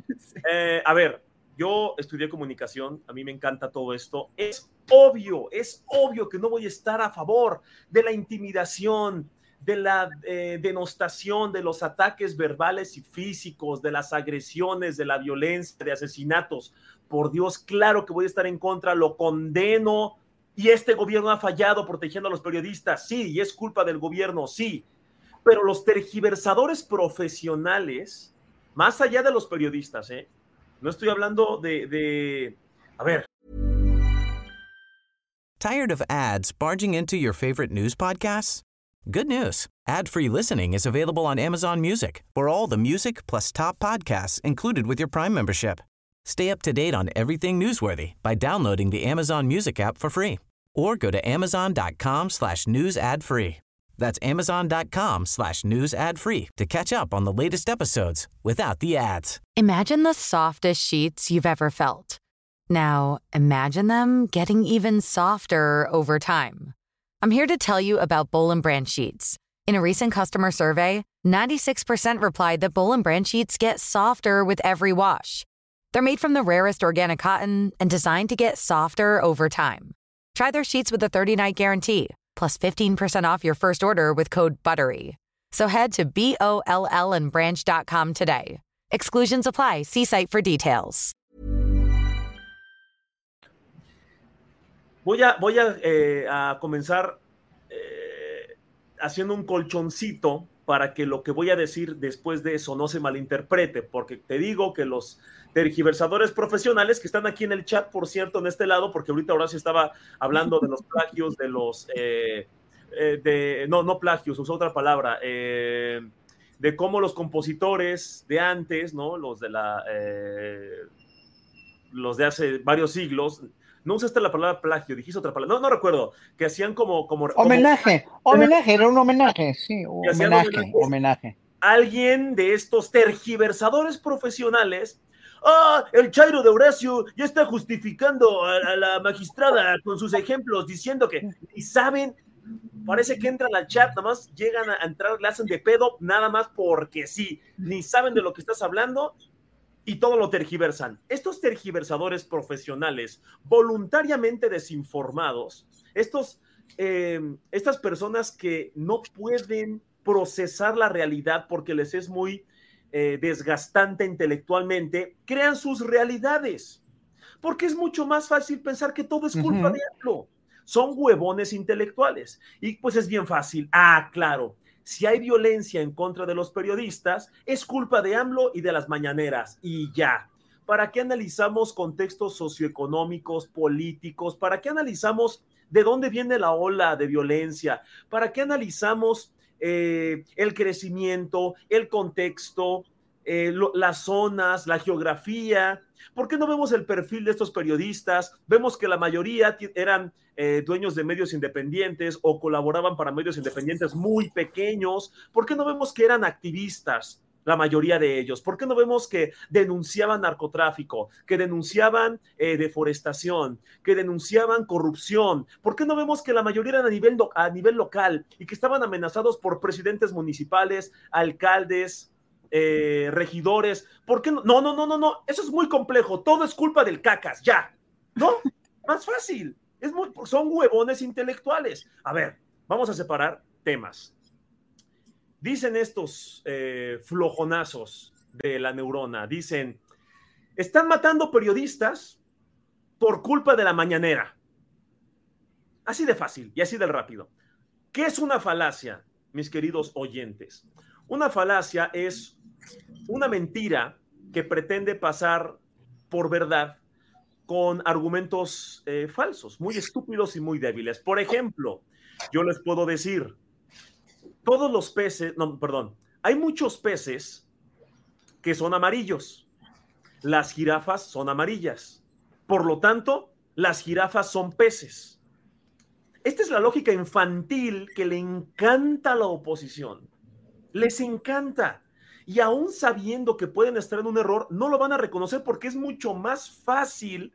Eh, a ver, yo estudié comunicación, a mí me encanta todo esto. Es obvio, es obvio que no voy a estar a favor de la intimidación, de la eh, denostación, de los ataques verbales y físicos, de las agresiones, de la violencia, de asesinatos. Por Dios, claro que voy a estar en contra, lo condeno. Y este gobierno ha fallado protegiendo a los periodistas, sí, y es culpa del gobierno, sí. Pero los tergiversadores profesionales, más allá de los periodistas, ¿eh? No estoy hablando de, de... A ver. Tired of ads barging into your favorite news podcasts? Good news. Ad-free listening is available on Amazon Music for all the music plus top podcasts included with your Prime membership. Stay up to date on everything newsworthy by downloading the Amazon Music app for free or go to amazon.com slash news ad free. That's amazon.com slash news ad free to catch up on the latest episodes without the ads. Imagine the softest sheets you've ever felt. Now, imagine them getting even softer over time. I'm here to tell you about Bowl and Branch sheets. In a recent customer survey, 96% replied that Bowl and Branch sheets get softer with every wash. They're made from the rarest organic cotton and designed to get softer over time. Try their sheets with a 30-night guarantee, plus 15% off your first order with code BUTTERY. So head to B-O-L-L and branch.com today. Exclusions apply. See site for details. Voy a, voy a, eh, a comenzar eh, haciendo un colchoncito para que lo que voy a decir después de eso no se malinterprete, porque te digo que los tergiversadores profesionales que están aquí en el chat, por cierto, en este lado, porque ahorita Horacio estaba hablando de los plagios, de los, eh, de, no, no plagios, usó otra palabra, eh, de cómo los compositores de antes, ¿no? Los de la, eh, los de hace varios siglos, no usaste la palabra plagio, dijiste otra palabra, no, no recuerdo, que hacían como... como homenaje, como, homenaje, era un homenaje, sí, homenaje, homenaje, homenaje. Alguien de estos tergiversadores profesionales ah, el Chairo de Horacio ya está justificando a, a, la magistrada con sus ejemplos, diciendo que, y saben, parece que entran al chat, nada más llegan a entrar, le hacen de pedo, nada más porque sí, ni saben de lo que estás hablando y todo lo tergiversan. Estos tergiversadores profesionales, voluntariamente desinformados, estos, eh, estas personas que no pueden procesar la realidad porque les es muy eh, desgastante intelectualmente, crean sus realidades. Porque es mucho más fácil pensar que todo es culpa uh -huh. de AMLO. Son huevones intelectuales. Y pues es bien fácil. Ah, claro. Si hay violencia en contra de los periodistas, es culpa de AMLO y de las mañaneras. Y ya. ¿Para qué analizamos contextos socioeconómicos, políticos? ¿Para qué analizamos de dónde viene la ola de violencia? ¿Para qué analizamos eh, el crecimiento, el contexto, eh, las zonas, la geografía. ¿Por qué no vemos el perfil de estos periodistas? Vemos que la mayoría eran eh, dueños de medios independientes o colaboraban para medios independientes muy pequeños. ¿Por qué no vemos que eran activistas? la mayoría de ellos. ¿Por qué no vemos que denunciaban narcotráfico, que denunciaban eh, deforestación, que denunciaban corrupción? ¿Por qué no vemos que la mayoría eran a nivel, a nivel local y que estaban amenazados por presidentes municipales, alcaldes, eh, regidores? ¿Por qué no? No, no, no, no, no. Eso es muy complejo. Todo es culpa del cacas, ya. ¿No? Más fácil. Es muy, son huevones intelectuales. A ver, vamos a separar temas. Dicen estos eh, flojonazos de la neurona, dicen, están matando periodistas por culpa de la mañanera. Así de fácil y así de rápido. ¿Qué es una falacia, mis queridos oyentes? Una falacia es una mentira que pretende pasar por verdad con argumentos eh, falsos, muy estúpidos y muy débiles. Por ejemplo, yo les puedo decir, todos los peces, no, perdón, hay muchos peces que son amarillos. Las jirafas son amarillas. Por lo tanto, las jirafas son peces. Esta es la lógica infantil que le encanta a la oposición. Les encanta. Y aún sabiendo que pueden estar en un error, no lo van a reconocer porque es mucho más fácil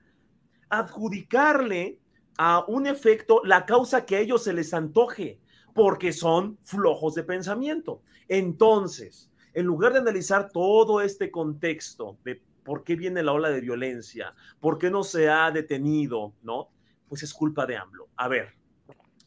adjudicarle a un efecto la causa que a ellos se les antoje, porque son flojos de pensamiento. Entonces, en lugar de analizar todo este contexto de por qué viene la ola de violencia, por qué no se ha detenido, ¿no? Pues es culpa de AMLO. A ver,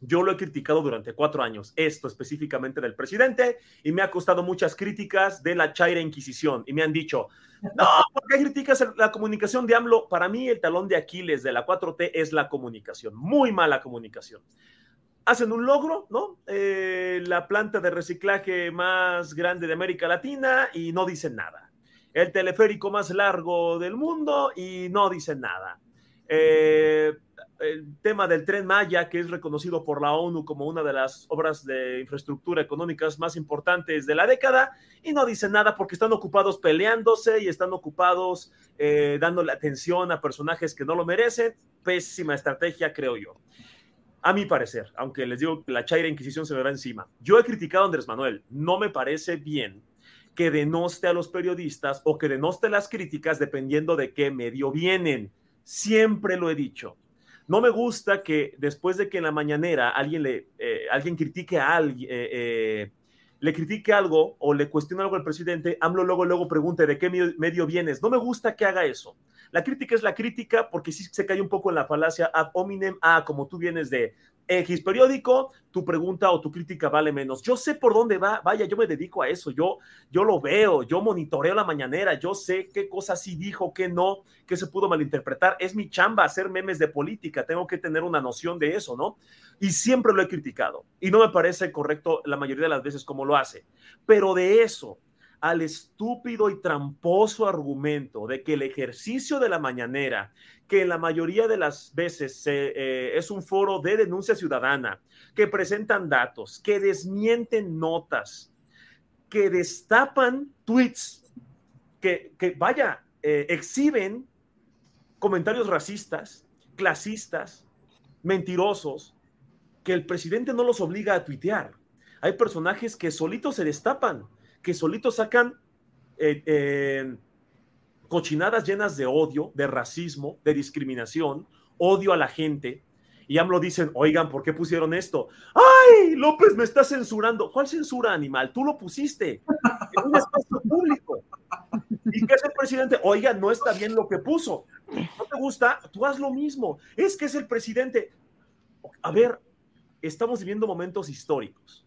yo lo he criticado durante cuatro años, esto específicamente del presidente, y me ha costado muchas críticas de la Chaira Inquisición. Y me han dicho, no, ¿por qué criticas la comunicación de AMLO? Para mí, el talón de Aquiles de la 4T es la comunicación, muy mala comunicación. Hacen un logro, ¿no? Eh, la planta de reciclaje más grande de América Latina y no dicen nada. El teleférico más largo del mundo y no dicen nada. Eh, el tema del tren Maya, que es reconocido por la ONU como una de las obras de infraestructura económicas más importantes de la década, y no dicen nada porque están ocupados peleándose y están ocupados eh, dándole atención a personajes que no lo merecen. Pésima estrategia, creo yo. A mi parecer, aunque les digo que la Chaira Inquisición se va encima. Yo he criticado a Andrés Manuel, no me parece bien que denoste a los periodistas o que denoste las críticas dependiendo de qué medio vienen. Siempre lo he dicho no me gusta que después de que en la mañanera alguien le eh, alguien critique a alguien, eh, eh, le critique algo o le cuestione algo al presidente, AMLO luego, luego pregunte de qué medio, vienes. No me gusta que haga eso. La crítica es la crítica porque sí se cae un poco en la falacia ad hominem, ah, como tú vienes de X periódico, tu pregunta o tu crítica vale menos. Yo sé por dónde va, vaya, yo me dedico a eso, yo, yo lo veo, yo monitoreo la mañanera, yo sé qué cosas sí dijo, qué no, qué se pudo malinterpretar. Es mi chamba hacer memes de política, tengo que tener una noción de eso, ¿no? Y siempre lo he criticado y no me parece correcto la mayoría de las veces como lo hace, pero de eso al estúpido y tramposo argumento de que el ejercicio de la mañanera, que la mayoría de las veces eh, es un foro de denuncia ciudadana, que presentan datos, que desmienten notas, que destapan tweets, que, vaya, eh, exhiben comentarios racistas, clasistas, mentirosos, que el presidente no los obliga a tuitear. Hay personajes que solitos se destapan que solitos sacan eh, eh, cochinadas llenas de odio, de racismo, de discriminación, odio a la gente. Y AMLO dicen, oigan, ¿por qué pusieron esto? ¡Ay, López me está censurando! ¿Cuál censura, animal? Tú lo pusiste en un espacio público. ¿Y qué es el presidente? Oiga, no está bien lo que puso. ¿No te gusta? Tú haz lo mismo. Es que es el presidente. A ver, estamos viviendo momentos históricos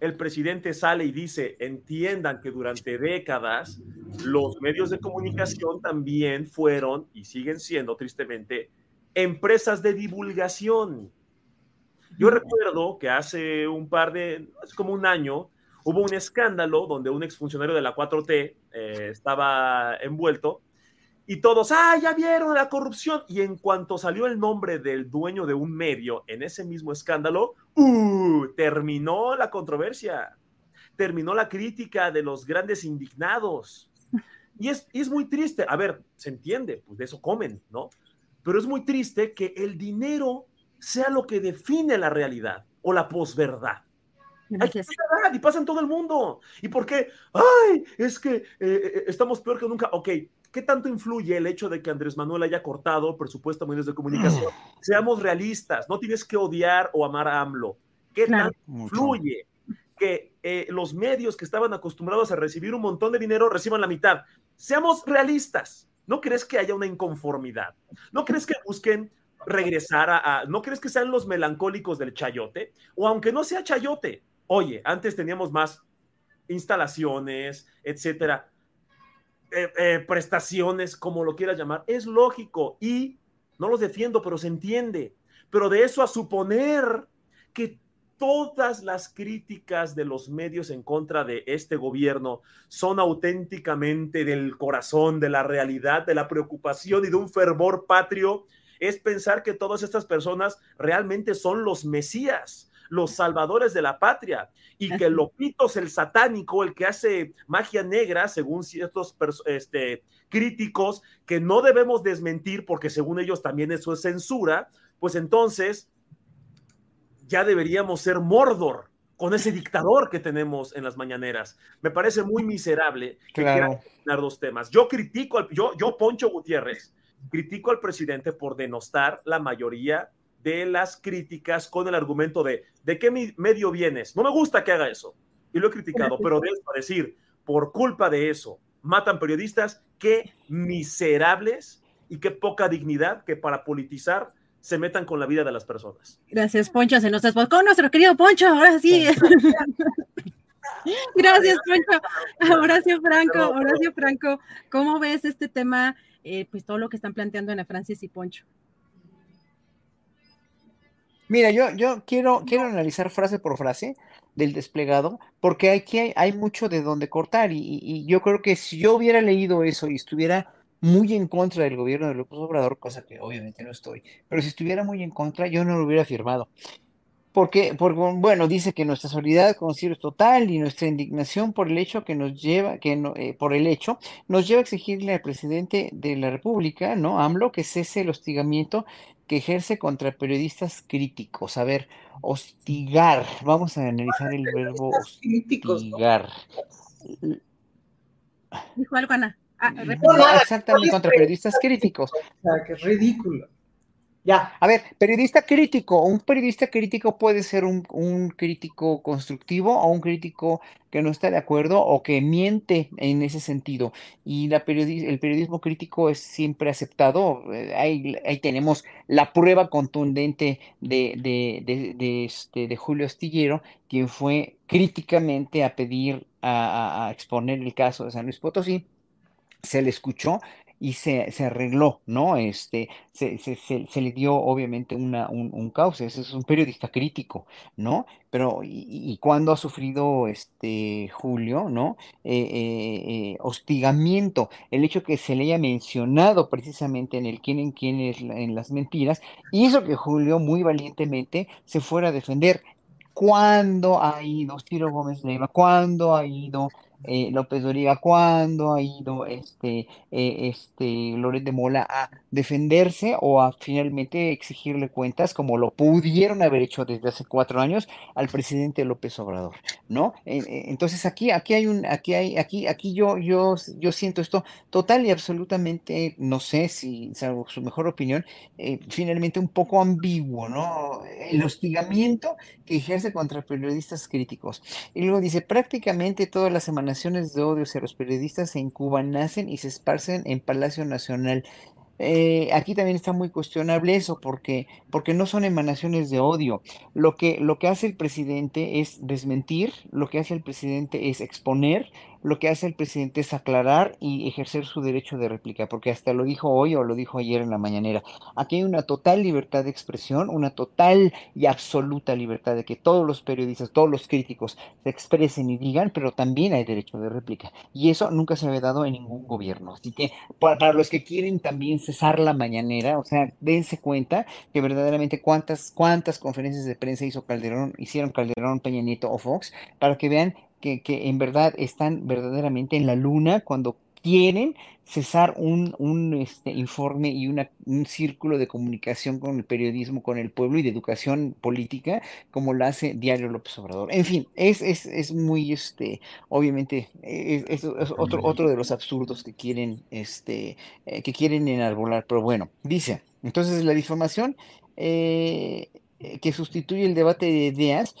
el presidente sale y dice, entiendan que durante décadas los medios de comunicación también fueron y siguen siendo tristemente empresas de divulgación. Yo recuerdo que hace un par de, es como un año, hubo un escándalo donde un exfuncionario de la 4T eh, estaba envuelto y todos, ah, ya vieron la corrupción. Y en cuanto salió el nombre del dueño de un medio en ese mismo escándalo, uh, terminó la controversia, terminó la crítica de los grandes indignados. Y es, es muy triste, a ver, se entiende, pues de eso comen, ¿no? Pero es muy triste que el dinero sea lo que define la realidad o la posverdad. Hay que y pasa en todo el mundo. ¿Y por qué? Ay, es que eh, eh, estamos peor que nunca. Ok, ¿Qué tanto influye el hecho de que Andrés Manuel haya cortado presupuesto a medios de comunicación? Mm. Seamos realistas, no tienes que odiar o amar a AMLO. ¿Qué tanto influye que eh, los medios que estaban acostumbrados a recibir un montón de dinero reciban la mitad? Seamos realistas. ¿No crees que haya una inconformidad? ¿No crees que busquen regresar a, ¿No crees que sean los melancólicos del chayote? O aunque no sea chayote, oye, antes teníamos más instalaciones, etcétera eh, eh, prestaciones, como lo quieras llamar, es lógico y no los defiendo, pero se entiende. Pero de eso a suponer que todas las críticas de los medios en contra de este gobierno son auténticamente del corazón, de la realidad, de la preocupación y de un fervor patrio, es pensar que todas estas personas realmente son los mesías, los salvadores de la patria, y que Lopitos, el satánico, el que hace magia negra, según ciertos este, críticos, que no debemos desmentir porque según ellos también eso es censura, pues entonces ya deberíamos ser Mordor con ese dictador que tenemos en las mañaneras. Me parece muy miserable que quieran dos temas. Yo critico, al, yo, yo, Poncho Gutiérrez, critico al presidente por denostar la mayoría de las críticas con el argumento de ¿de qué medio vienes? No me gusta que haga eso. Y lo he criticado, pero de eso decir, por culpa de eso, matan periodistas, qué miserables y qué poca dignidad que para politizar se metan con la vida de las personas. Gracias, Poncho. Se nos desbocó nuestro querido Poncho. Ahora sí. Gracias, Poncho. Horacio Franco, Horacio Franco, ¿cómo ves este tema? Eh, pues todo lo que están planteando Ana Francis y Poncho. Mira, yo, yo quiero, quiero analizar frase por frase del desplegado, porque aquí hay, hay mucho de donde cortar, y, y, yo creo que si yo hubiera leído eso y estuviera muy en contra del gobierno de López Obrador, cosa que obviamente no estoy, pero si estuviera muy en contra, yo no lo hubiera firmado. Porque, porque bueno, dice que nuestra solidaridad con Ciro es total y nuestra indignación por el hecho que nos lleva, que no, eh, por el hecho, nos lleva a exigirle al presidente de la República, ¿no? AMLO, que cese el hostigamiento que ejerce contra periodistas críticos. A ver, hostigar. Vamos a analizar el verbo hostigar. Dijo algo, Ana. Ah, exactamente, contra periodistas críticos. O sea, que es ridículo. Ya. A ver, periodista crítico. Un periodista crítico puede ser un, un, crítico constructivo o un crítico que no está de acuerdo o que miente en ese sentido. Y la periodi el periodismo crítico es siempre aceptado. Eh, ahí, ahí tenemos la prueba contundente de, de, de, este, de Julio Astillero, quien fue críticamente a pedir, a exponer el caso de San Luis Potosí se le escuchó y se, se arregló, ¿no? Este, se, se, se, le dio obviamente una, un, un cauce, es un periodista crítico, ¿no? Pero, ¿y, y cuándo ha sufrido este Julio, ¿no? Eh, eh, eh, hostigamiento, el hecho que se le haya mencionado precisamente en el quién en quién es en las mentiras, hizo que Julio muy valientemente se fuera a defender. ¿Cuándo ha ido Ciro Gómez Leiva? ¿Cuándo ha ido eh, López Doriga, cuándo ha ido este, eh, este de Mola a defenderse o a finalmente exigirle cuentas, como lo pudieron haber hecho desde hace cuatro años al presidente López Obrador, ¿no? entonces aquí, aquí hay un, aquí hay, aquí, aquí yo, yo, yo siento esto total y absolutamente, no sé si, salvo su mejor opinión, eh, finalmente un poco ambiguo, ¿no? El hostigamiento que ejerce contra periodistas críticos. Y luego dice, prácticamente todas las de odio hacia los periodistas en Cuba nacen y se esparcen en Palacio Nacional. Eh, aquí también está muy cuestionable eso, porque, porque no son emanaciones de odio. Lo que, lo que hace el presidente es desmentir, lo que hace el presidente es exponer, lo que hace el presidente es aclarar y ejercer su derecho de réplica, porque hasta lo dijo hoy o lo dijo ayer en la mañanera. Aquí hay una total libertad de expresión, una total y absoluta libertad de que todos los periodistas, todos los críticos se expresen y digan, pero también hay derecho de réplica. Y eso nunca se había dado en ningún gobierno. Así que para, los que quieren también cesar la mañanera, o sea, dense cuenta que verdaderamente cuántas, cuántas conferencias de prensa hizo Calderón, hicieron Calderón, Peña Nieto o Fox, para que vean que, que, en verdad están verdaderamente en la luna cuando quieren cesar un, un este, informe y una, un círculo de comunicación con el periodismo, con el pueblo y de educación política, como lo hace Diario López Obrador. En fin, es, es, es muy, este, obviamente, es, es, otro, otro de los absurdos que quieren, este, eh, que quieren enarbolar, pero bueno, dice, entonces la difamación eh, que sustituye el debate de ideas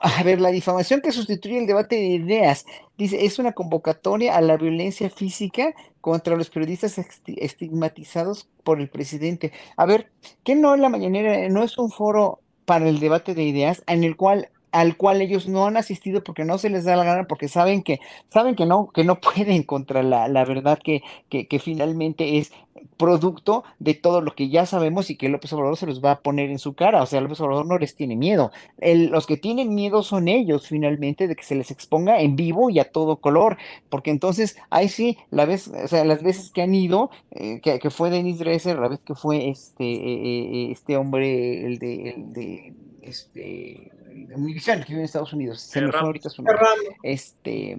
a ver, la difamación que sustituye el debate de ideas, dice, es una convocatoria a la violencia física contra los periodistas estigmatizados por el presidente. A ver, ¿qué no es la mañanera? No es un foro para el debate de ideas en el cual al cual ellos no han asistido porque no se les da la gana, porque saben que, saben que no, que no pueden contra la, la verdad que, que, finalmente es producto de todo lo que ya sabemos y que López Obrador se los va a poner en su cara. O sea, López Obrador no les tiene miedo. El- los que tienen miedo son ellos, finalmente, de que se les exponga en vivo y a todo color. Porque entonces, ahí sí, la vez, o sea, las veces que han ido, eh, que, que fue Denis Dresser, la vez que fue este, eh, eh, este hombre, el de, el de este, Univision, que vive en Estados Unidos, se me fue ahorita su nombre. Ramos, Este,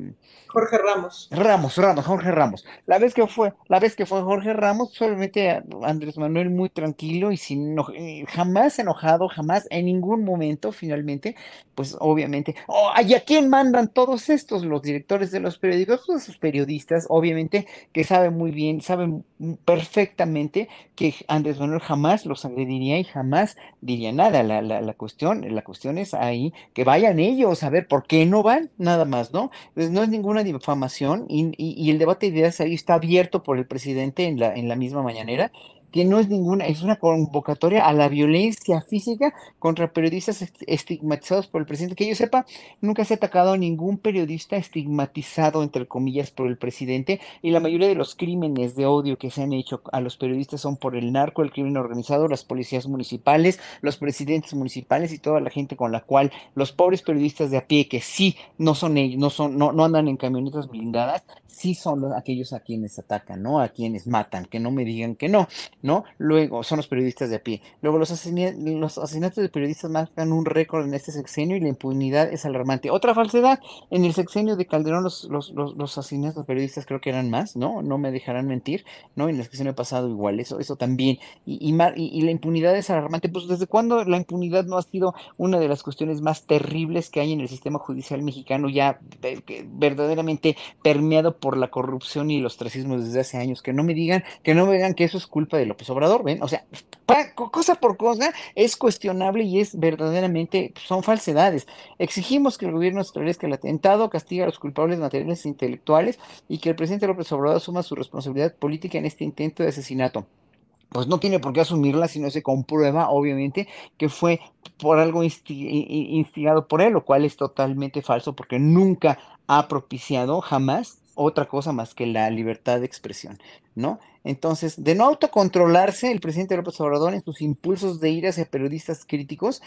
Jorge Ramos. Ramos, Ramos, Jorge Ramos. La vez que fue, la vez que fue Jorge Ramos, solamente a- Andrés Manuel muy tranquilo y sin eh, jamás enojado, jamás en ningún momento, finalmente, pues obviamente, oh, ¿y a quién mandan todos estos? Los directores de los periódicos, pues sus periodistas, obviamente, que saben muy bien, saben perfectamente que Andrés Manuel jamás los agrediría y jamás diría nada. La, la, la cuestión, la cuestión es ahí que vayan ellos a ver por qué no van, nada más, ¿no? No es ninguna difamación y, y- y el debate de ideas ahí está abierto por el presidente en la, en la misma mañanera, que no es ninguna, es una convocatoria a la violencia física contra periodistas est- estigmatizados por el presidente. Que yo sepa, nunca se ha atacado a ningún periodista estigmatizado, entre comillas, por el presidente y la mayoría de los crímenes de odio que se han hecho a los periodistas son por el narco, el crimen organizado, las policías municipales, los presidentes municipales y toda la gente con la cual los pobres periodistas de a pie que sí no son ellos, no son, no, no andan en camionetas blindadas, sí son los- aquellos a quienes atacan, ¿no? A quienes matan, que no me digan que no, ¿no? Luego son los periodistas de a pie. Luego los, asesina- los asesinatos de periodistas marcan un récord en este sexenio y la impunidad es alarmante. Otra falsedad, en el sexenio de Calderón los, los, los, los asesinatos de periodistas creo que eran más, ¿no? No me dejarán mentir, ¿no? En el sexenio pasado igual, eso, eso también. Y, y, la impunidad es alarmante. Pues ¿desde cuándo la impunidad no ha sido una de las cuestiones más terribles que hay en el sistema judicial mexicano, ya eh, verdaderamente permeado por la corrupción y el ostracismo desde hace años? Que no me digan, que no me digan que eso es culpa de López Obrador, ¿ven? O sea, cosa por cosa es cuestionable y es verdaderamente, son falsedades. Exigimos que el gobierno establezca el atentado, castiga a los culpables materiales e intelectuales y que el presidente López Obrador asuma su responsabilidad política en este intento de asesinato pues no tiene por qué asumirla si no se comprueba, obviamente, que fue por algo instigado por él, lo cual es totalmente falso porque nunca ha propiciado jamás otra cosa más que la libertad de expresión, ¿no? Entonces, de no autocontrolarse, el presidente López Obrador en sus impulsos de ir hacia periodistas críticos,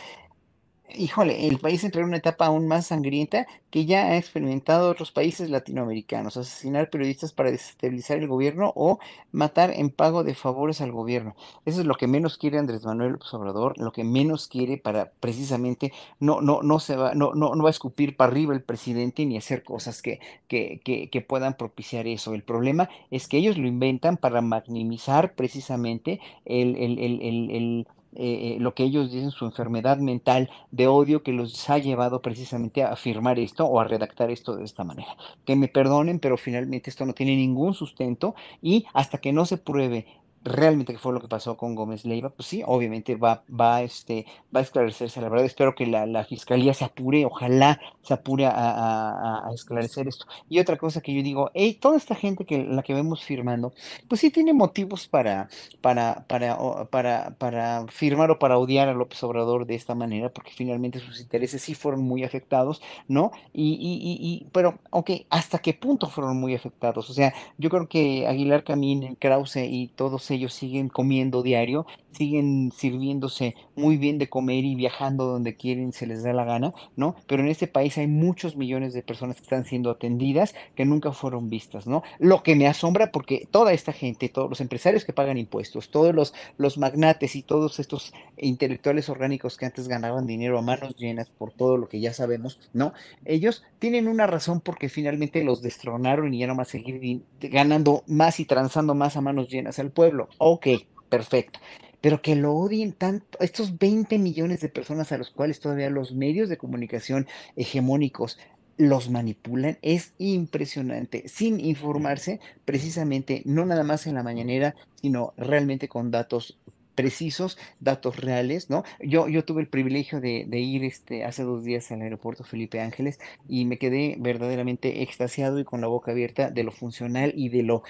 Híjole, el país entró en una etapa aún más sangrienta que ya ha experimentado otros países latinoamericanos, asesinar periodistas para desestabilizar el gobierno o matar en pago de favores al gobierno. Eso es lo que menos quiere Andrés Manuel Obrador, lo que menos quiere para precisamente no, no, no se va, no, no, no va a escupir para arriba el presidente ni hacer cosas que, que, que, puedan propiciar eso. El problema es que ellos lo inventan para maximizar precisamente el, el, el, el, eh, eh, lo que ellos dicen su enfermedad mental de odio que los ha llevado precisamente a afirmar esto o a redactar esto de esta manera. Que me perdonen, pero finalmente esto no tiene ningún sustento y hasta que no se pruebe realmente qué fue lo que pasó con Gómez Leiva, pues sí, obviamente va, va, este, va a esclarecerse. La verdad, espero que la, la fiscalía se apure, ojalá se apure a, a- a- esclarecer esto. Y otra cosa que yo digo, hey, toda esta gente que la que vemos firmando, pues sí tiene motivos para, para, para, para, para firmar o para odiar a López Obrador de esta manera, porque finalmente sus intereses sí fueron muy afectados, ¿no? Y, y, y, y- pero, ok, ¿hasta qué punto fueron muy afectados? O sea, yo creo que Aguilar Camín, Krause y todos ellos siguen comiendo diario, siguen sirviéndose muy bien de comer y viajando donde quieren, se les da la gana, ¿no? Pero en este país hay muchos millones de personas que están siendo atendidas que nunca fueron vistas, ¿no? Lo que me asombra porque toda esta gente, todos los empresarios que pagan impuestos, todos los, los magnates y todos estos intelectuales orgánicos que antes ganaban dinero a manos llenas por todo lo que ya sabemos, ¿no? Ellos tienen una razón porque finalmente los destronaron y ya no más seguir di- ganando más y transando más a manos llenas al pueblo. Ok, perfecto. Pero que lo odien tanto, estos 20 millones de personas a los cuales todavía los medios de comunicación hegemónicos los manipulan, es impresionante, sin informarse precisamente, no nada más en la mañanera, sino realmente con datos precisos, datos reales, ¿no? Yo, yo tuve el privilegio de, de ir este, hace dos días al aeropuerto Felipe Ángeles y me quedé verdaderamente extasiado y con la boca abierta de lo funcional y de lo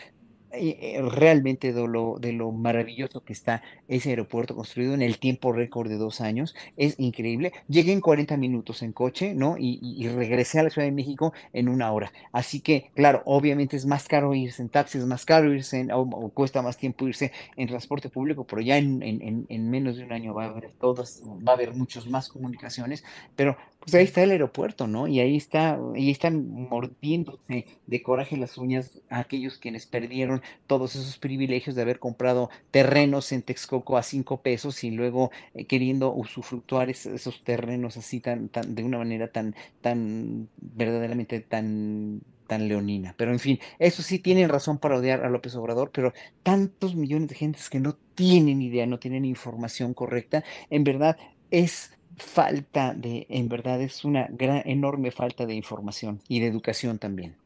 eh, eh, realmente de lo, de lo maravilloso que está ese aeropuerto construido en el tiempo récord de dos años. Es increíble. Llegué en 40 minutos en coche, ¿no? Y, regresé a la Ciudad de México en una hora. Así que, claro, obviamente es más caro irse en taxi, es más caro irse en, o, cuesta más tiempo irse en transporte público, pero ya en, en, en, menos de un año va a haber todas, va a haber muchos más comunicaciones, pero pues ahí está el aeropuerto, ¿no? Y ahí está, ahí están mordiéndose de coraje las uñas a aquellos quienes perdieron todos esos privilegios de haber comprado terrenos en Texcoco a cinco pesos y luego eh, queriendo usufructuar esos terrenos así tan, tan, de una manera tan, tan, verdaderamente tan tan leonina. Pero en fin, eso sí tienen razón para odiar a López Obrador, pero tantos millones de gentes que no tienen idea, no tienen información correcta, en verdad es falta de, en verdad es una gran, enorme falta de información y de educación también.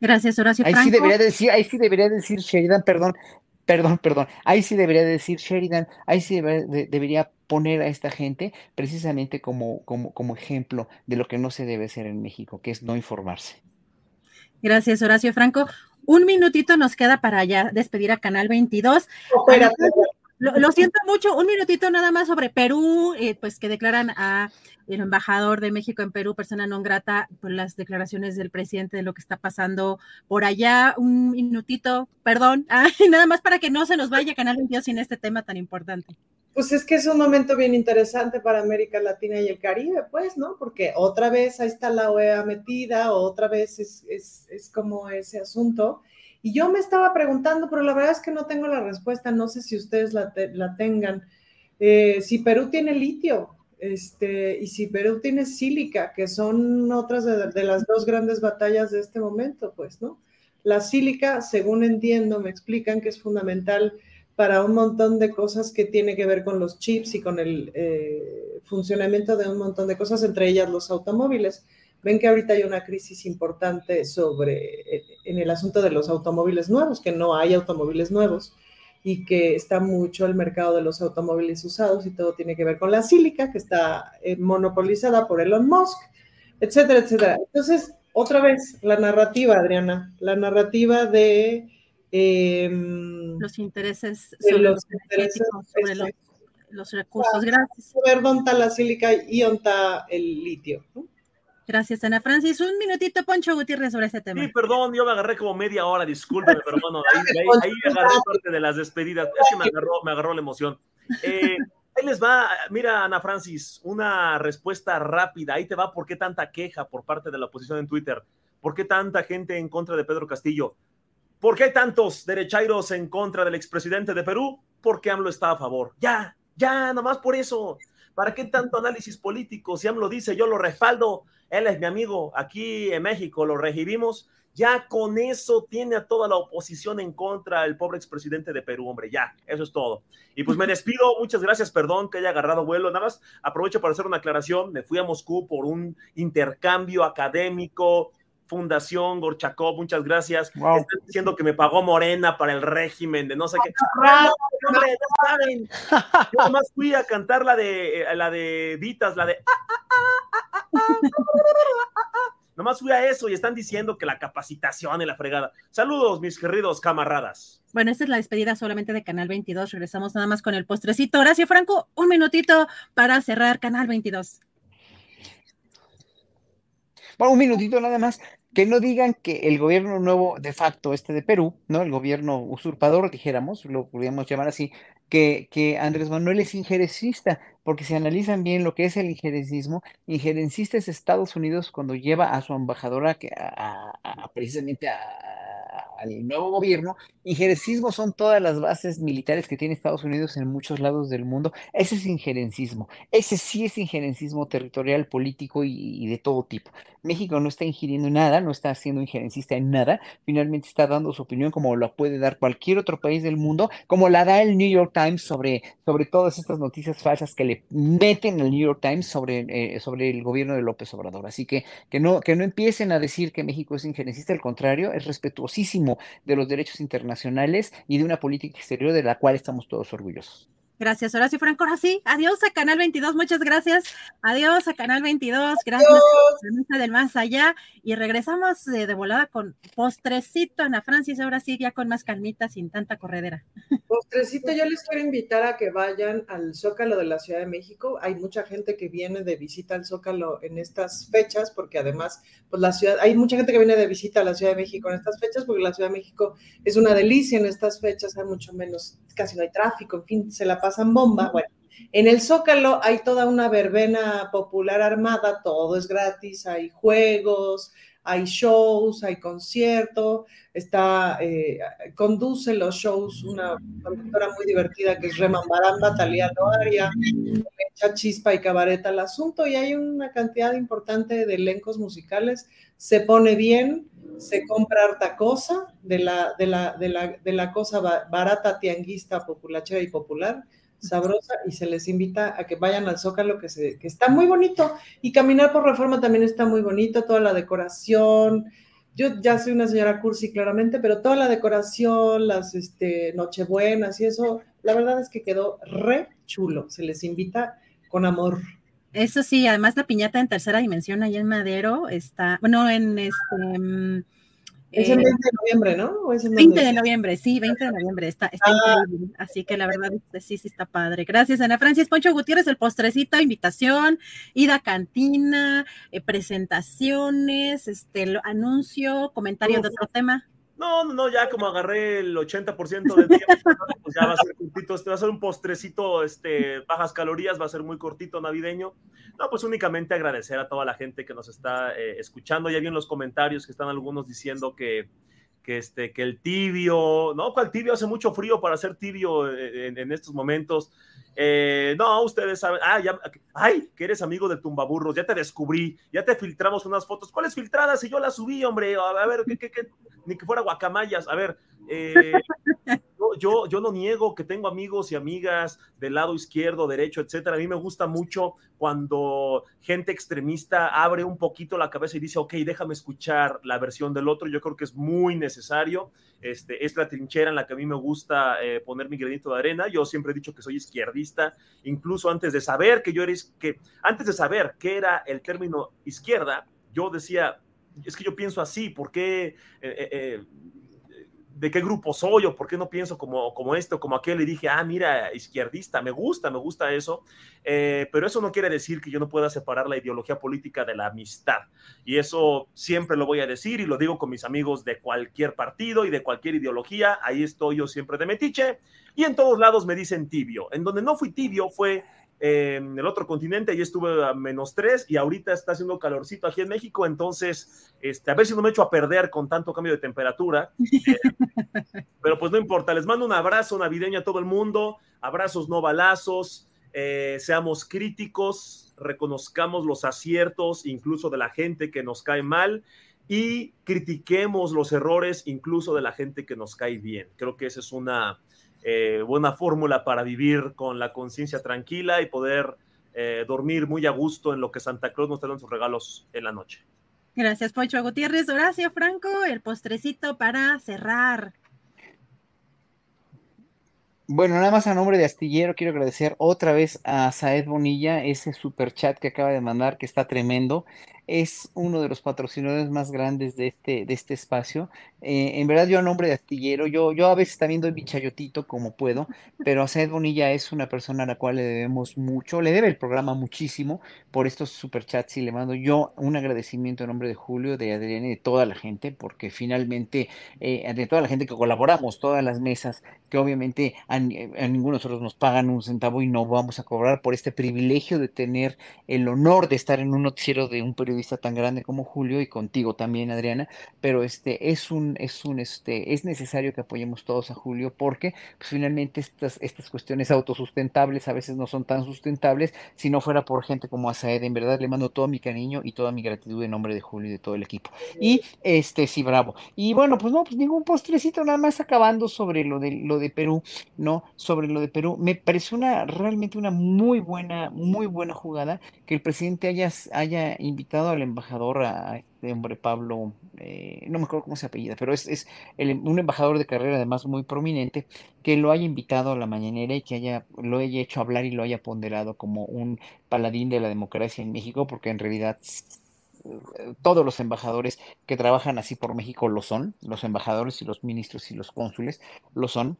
Gracias, Horacio. Ahí sí debería decir, ahí sí debería decir Sheridan, perdón, perdón, perdón, ahí sí debería decir Sheridan, ahí sí debería, poner a esta gente precisamente como, como, como ejemplo de lo que no se debe hacer en México, que es no informarse. Gracias, Horacio Franco. Un minutito nos queda para ya despedir a Canal 22. Lo, siento mucho, un minutito nada más sobre Perú, eh, pues que declaran a el embajador de México en Perú, persona no grata, por las declaraciones del presidente de lo que está pasando por allá. Un minutito, perdón, nada más para que no se nos vaya Canal 22 sin este tema tan importante. Pues es que es un momento bien interesante para América Latina y el Caribe, pues, ¿no? Porque otra vez ahí está la OEA metida, otra vez es, es, es como ese asunto. Y yo me estaba preguntando, pero la verdad es que no tengo la respuesta, no sé si ustedes la, tengan. Eh, si Perú tiene litio, este, y si Perú tiene sílica, que son otras de, las dos grandes batallas de este momento, pues, ¿no? La sílica, según entiendo, me explican que es fundamental para un montón de cosas que tiene que ver con los chips y con el eh, funcionamiento de un montón de cosas, entre ellas los automóviles. Ven que ahorita hay una crisis importante sobre, eh, en el asunto de los automóviles nuevos, que no hay automóviles nuevos y que está mucho el mercado de los automóviles usados y todo tiene que ver con la sílica, que está eh, monopolizada por Elon Musk, etcétera, etcétera. Entonces, otra vez, la narrativa, Adriana, la narrativa de... Em, los intereses sobre los, intereses, sobre los, recursos. Gracias. Ver dónde está la sílica y dónde está el litio. ¿no? Gracias, Ana Francis. Un minutito, Poncho Gutiérrez, sobre este tema. Sí, perdón, yo me agarré como media hora, discúlpeme, pero bueno, ahí, agarré parte de las despedidas. Es que me agarró, me agarró la emoción. Eh, ahí les va, mira, Ana Francis, una respuesta rápida. Ahí te va, ¿por qué tanta queja por parte de la oposición en Twitter? ¿Por qué tanta gente en contra de Pedro Castillo? ¿Por qué hay tantos derechairos en contra del expresidente de Perú? Porque AMLO está a favor. Ya, ya, nomás por eso. ¿Para qué tanto análisis político? Si AMLO dice, yo lo respaldo él es mi amigo, aquí en México lo recibimos, ya con eso tiene a toda la oposición en contra el pobre expresidente de Perú, hombre, ya, eso es todo. Y pues me despido, muchas gracias, perdón que haya agarrado vuelo, nada más aprovecho para hacer una aclaración, me fui a Moscú por un intercambio académico, Fundación Gorchakov, muchas gracias. Están diciendo que me pagó Morena para el régimen de no sé qué. hombre, no saben. Yo nomás fui a cantar la de eh, la de Vitas, la de Nomás fui a eso y están diciendo que la capacitación y la fregada. Saludos, mis queridos camaradas. Bueno, esta es la despedida solamente de Canal 22. Regresamos nada más con el postrecito. Horacio Franco, un minutito para cerrar Canal 22. Bueno, un minutito nada más. Que no digan que el gobierno nuevo de facto, este de Perú, ¿no? El gobierno usurpador, dijéramos, lo podríamos llamar así, que, que Andrés Manuel es injerencista, porque si analizan bien lo que es el injerencismo, injerencista es Estados Unidos cuando lleva a su embajadora que a, precisamente al nuevo gobierno. Injerencismo son todas las bases militares que tiene Estados Unidos en muchos lados del mundo. Ese es injerencismo. Ese sí es injerencismo territorial, político y, de todo tipo. México no está ingiriendo nada, no está siendo injerencista en nada. Finalmente está dando su opinión como lo puede dar cualquier otro país del mundo, como la da el New York Times sobre, sobre todas estas noticias falsas que le meten al New York Times sobre, eh, sobre el gobierno de López Obrador. Así que que no, que no empiecen a decir que México es injerencista, al contrario, es respetuosísimo de los derechos internacionales y de una política exterior de la cual estamos todos orgullosos. Gracias, Horacio Franco. Ahora sí, adiós a Canal 22, muchas gracias. Adiós a Canal 22, gracias a la del más allá. Y regresamos de, de volada con postrecito, Ana Francis, ahora sí, ya con más calmita, sin tanta corredera. Postrecito, yo les quiero invitar a que vayan al Zócalo de la Ciudad de México. Hay mucha gente que viene de visita al Zócalo en estas fechas, porque además, pues la ciudad, hay mucha gente que viene de visita a la Ciudad de México en estas fechas, porque la Ciudad de México es una delicia en estas fechas, hay mucho menos, casi no hay tráfico, en fin, se la pasan bomba. Bueno, en el Zócalo hay toda una verbena popular armada, todo es gratis, hay juegos, hay shows, hay concierto, está, eh, conduce los shows una conductora muy divertida que es Reman Baramba, Talía Loaria, echa chispa y cabaret al asunto y hay una cantidad importante de elencos musicales, se pone bien, se compra harta cosa de la, de la, de la, de la cosa barata, tianguista, populachera y popular, sabrosa y se les invita a que vayan al Zócalo, que, se, que está muy bonito. Y caminar por reforma también está muy bonito, toda la decoración. Yo ya soy una señora cursi, claramente, pero toda la decoración, las este, nochebuenas y eso, la verdad es que quedó re chulo. Se les invita con amor. Eso sí, además la piñata en tercera dimensión ahí en Madero está, bueno, en este mm, es el 20 de noviembre, ¿no? 20 de noviembre, sí, 20 de noviembre, está, está ah. increíble. Así que la verdad, sí, sí está padre. Gracias, Ana Francis Poncho Gutiérrez, el postrecito, invitación, ida a cantina, eh, presentaciones, este, anuncio, comentario de otro tema. No, no, ya como agarré el 80% del tiempo, pues ya va a ser cortito, este va a ser un postrecito, este, bajas calorías, va a ser muy cortito navideño. No, pues únicamente agradecer a toda la gente que nos está eh, escuchando. Ya vi en los comentarios que están algunos diciendo que, que, este, que el tibio, ¿no? ¿Cuál tibio? Hace mucho frío para ser tibio eh, en estos momentos. Eh, no, ustedes saben, ah, ya, ay, que eres amigo de Tumbaburros, ya te descubrí, ya te filtramos unas fotos. ¿Cuáles filtradas? Y yo las subí, hombre, a, ver, ¿qué, qué, qué? ni que fuera guacamayas. A ver, eh, yo, yo, no niego que tengo amigos y amigas del lado izquierdo, derecho, etcétera. A mí me gusta mucho cuando gente extremista abre un poquito la cabeza y dice, ok, déjame escuchar la versión del otro. Yo creo que es muy necesario. Este, es la trinchera en la que a mí me gusta eh, poner mi granito de arena. Yo siempre he dicho que soy izquierdista, incluso antes de saber que yo era, que antes de saber qué era el término izquierda, yo decía, es que yo pienso así, ¿por qué? Eh, eh, de qué grupo soy o por qué no pienso como, como esto, como aquel, y dije, ah, mira, izquierdista, me gusta, me gusta eso, eh, pero eso no quiere decir que yo no pueda separar la ideología política de la amistad, y eso siempre lo voy a decir y lo digo con mis amigos de cualquier partido y de cualquier ideología, ahí estoy yo siempre de metiche, y en todos lados me dicen tibio, en donde no fui tibio fue en el otro continente, ahí estuve a menos tres y ahorita está haciendo calorcito aquí en México, entonces, este, a ver si no me echo a perder con tanto cambio de temperatura. pero pues no importa, les mando un abrazo navideño a todo el mundo, abrazos no balazos, eh, seamos críticos, reconozcamos los aciertos incluso de la gente que nos cae mal y critiquemos los errores incluso de la gente que nos cae bien. Creo que esa es una eh, buena fórmula para vivir con la conciencia tranquila y poder eh, dormir muy a gusto en lo que Santa Claus nos trae en sus regalos en la noche. Gracias, Pocho Gutiérrez. Horacio Franco, el postrecito para cerrar. Bueno, nada más a nombre de Astillero, quiero agradecer otra vez a Saed Bonilla ese super chat que acaba de mandar, que está tremendo es uno de los patrocinadores más grandes de este, de este espacio. Eh, en verdad, yo a nombre de Astillero, yo, yo a veces también doy mi chayotito como puedo, pero a Seth Bonilla es una persona a la cual le debemos mucho, le debe el programa muchísimo por estos superchats y le mando yo un agradecimiento en nombre de Julio, de Adrián y de toda la gente, porque finalmente, eh, de toda la gente que colaboramos, todas las mesas, que obviamente a, ninguno de nosotros nos pagan un centavo y no vamos a cobrar por este privilegio de tener el honor de estar en un noticiero de un periodista vista tan grande como Julio y contigo también, Adriana, pero este es un, es un, este, es necesario que apoyemos todos a Julio porque pues, finalmente estas, estas cuestiones autosustentables a veces no son tan sustentables si no fuera por gente como Asaed, en verdad le mando todo mi cariño y toda mi gratitud en nombre de Julio y de todo el equipo. Y este, sí, bravo. Y bueno, pues no, pues ningún postrecito, nada más acabando sobre lo de, lo de Perú. ¿no? Sobre lo de Perú. Me pareció una, realmente una muy buena, muy buena jugada que el presidente haya, haya invitado al embajador, a este hombre Pablo, eh, no me acuerdo cómo se apellida, pero es, es un embajador de carrera además muy prominente, que lo haya invitado a la mañanera y que haya, lo haya hecho hablar y lo haya ponderado como un paladín de la democracia en México, porque en realidad todos los embajadores que trabajan así por México lo son, los embajadores y los ministros y los cónsules lo son,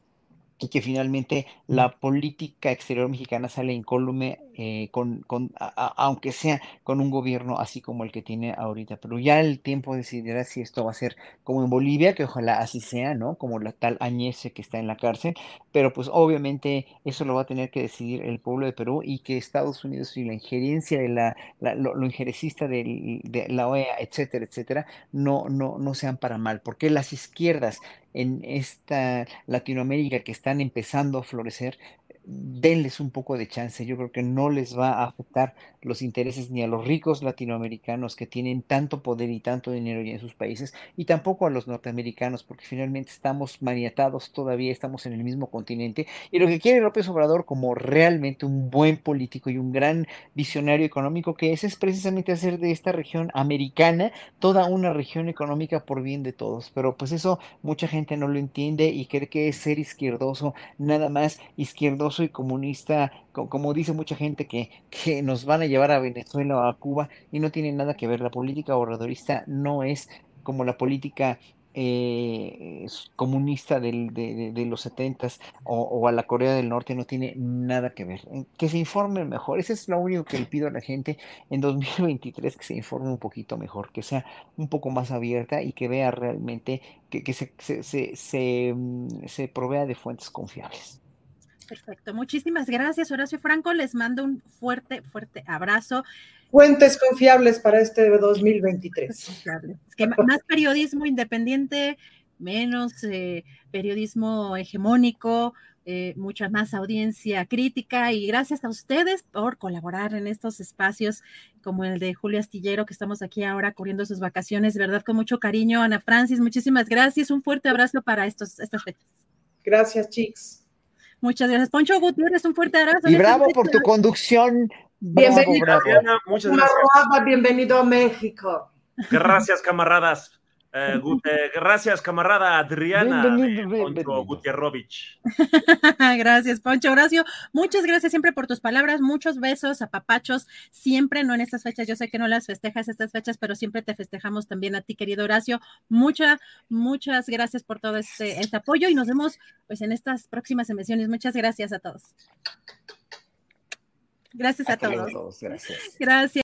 y que finalmente la política exterior mexicana sale incólume eh, con, con aunque sea con un gobierno así como el que tiene ahorita. Pero ya el tiempo decidirá si esto va a ser como en Bolivia, que ojalá así sea, ¿no? Como la tal Añese que está en la cárcel, pero pues obviamente eso lo va a tener que decidir el pueblo de Perú y que Estados Unidos y la injerencia de la, lo, lo, injerecista de, de la OEA, etcétera, etcétera, no, no, no sean para mal, porque las izquierdas en esta Latinoamérica que están empezando a florecer, denles un poco de chance. Yo creo que no les va a afectar los intereses ni a los ricos latinoamericanos que tienen tanto poder y tanto dinero en sus países, y tampoco a los norteamericanos, porque finalmente estamos maniatados todavía, estamos en el mismo continente, y lo que quiere López Obrador como realmente un buen político y un gran visionario económico que es, es precisamente hacer de esta región americana toda una región económica por bien de todos. Pero pues eso mucha gente no lo entiende y cree que es ser izquierdoso, nada más izquierdoso y comunista, como dice mucha gente que, que nos van a llevar a Venezuela o a Cuba y no tiene nada que ver. La política obradorista no es como la política eh, comunista del, de, los setentas o, o, a la Corea del Norte no tiene nada que ver. Eh, que se informe mejor. Eso es lo único que le pido a la gente en 2023, que se informe un poquito mejor, que sea un poco más abierta y que vea realmente que, que se, se, se, se, mm, se provea de fuentes confiables. Perfecto, muchísimas gracias Horacio Franco, les mando un fuerte, fuerte abrazo. Fuentes confiables para este 2023. Es que más periodismo independiente, menos eh, periodismo hegemónico, eh, mucha más audiencia crítica y gracias a ustedes por colaborar en estos espacios como el de Julio Astillero, que estamos aquí ahora corriendo sus vacaciones, verdad, con mucho cariño. Ana Francis, muchísimas gracias. Un fuerte abrazo para estos, estas fechas. Gracias, chicos. Muchas gracias. Poncho Gutiérrez, un fuerte abrazo. Y bravo por tu conducción. bienvenido, muchas gracias. bienvenido a México. Gracias, camaradas. Eh, eh, gracias, camarada Adriana Poncho Gutierrovich. gracias, Poncho Horacio. Muchas gracias siempre por tus palabras. Muchos besos a papachos. Siempre, no en estas fechas. Yo sé que no las festejas estas fechas, pero siempre te festejamos también a ti, querido Horacio. Muchas, muchas gracias por todo este, este apoyo y nos vemos pues en estas próximas emisiones. Muchas gracias a todos. Gracias a todos. Gracias. Gracias.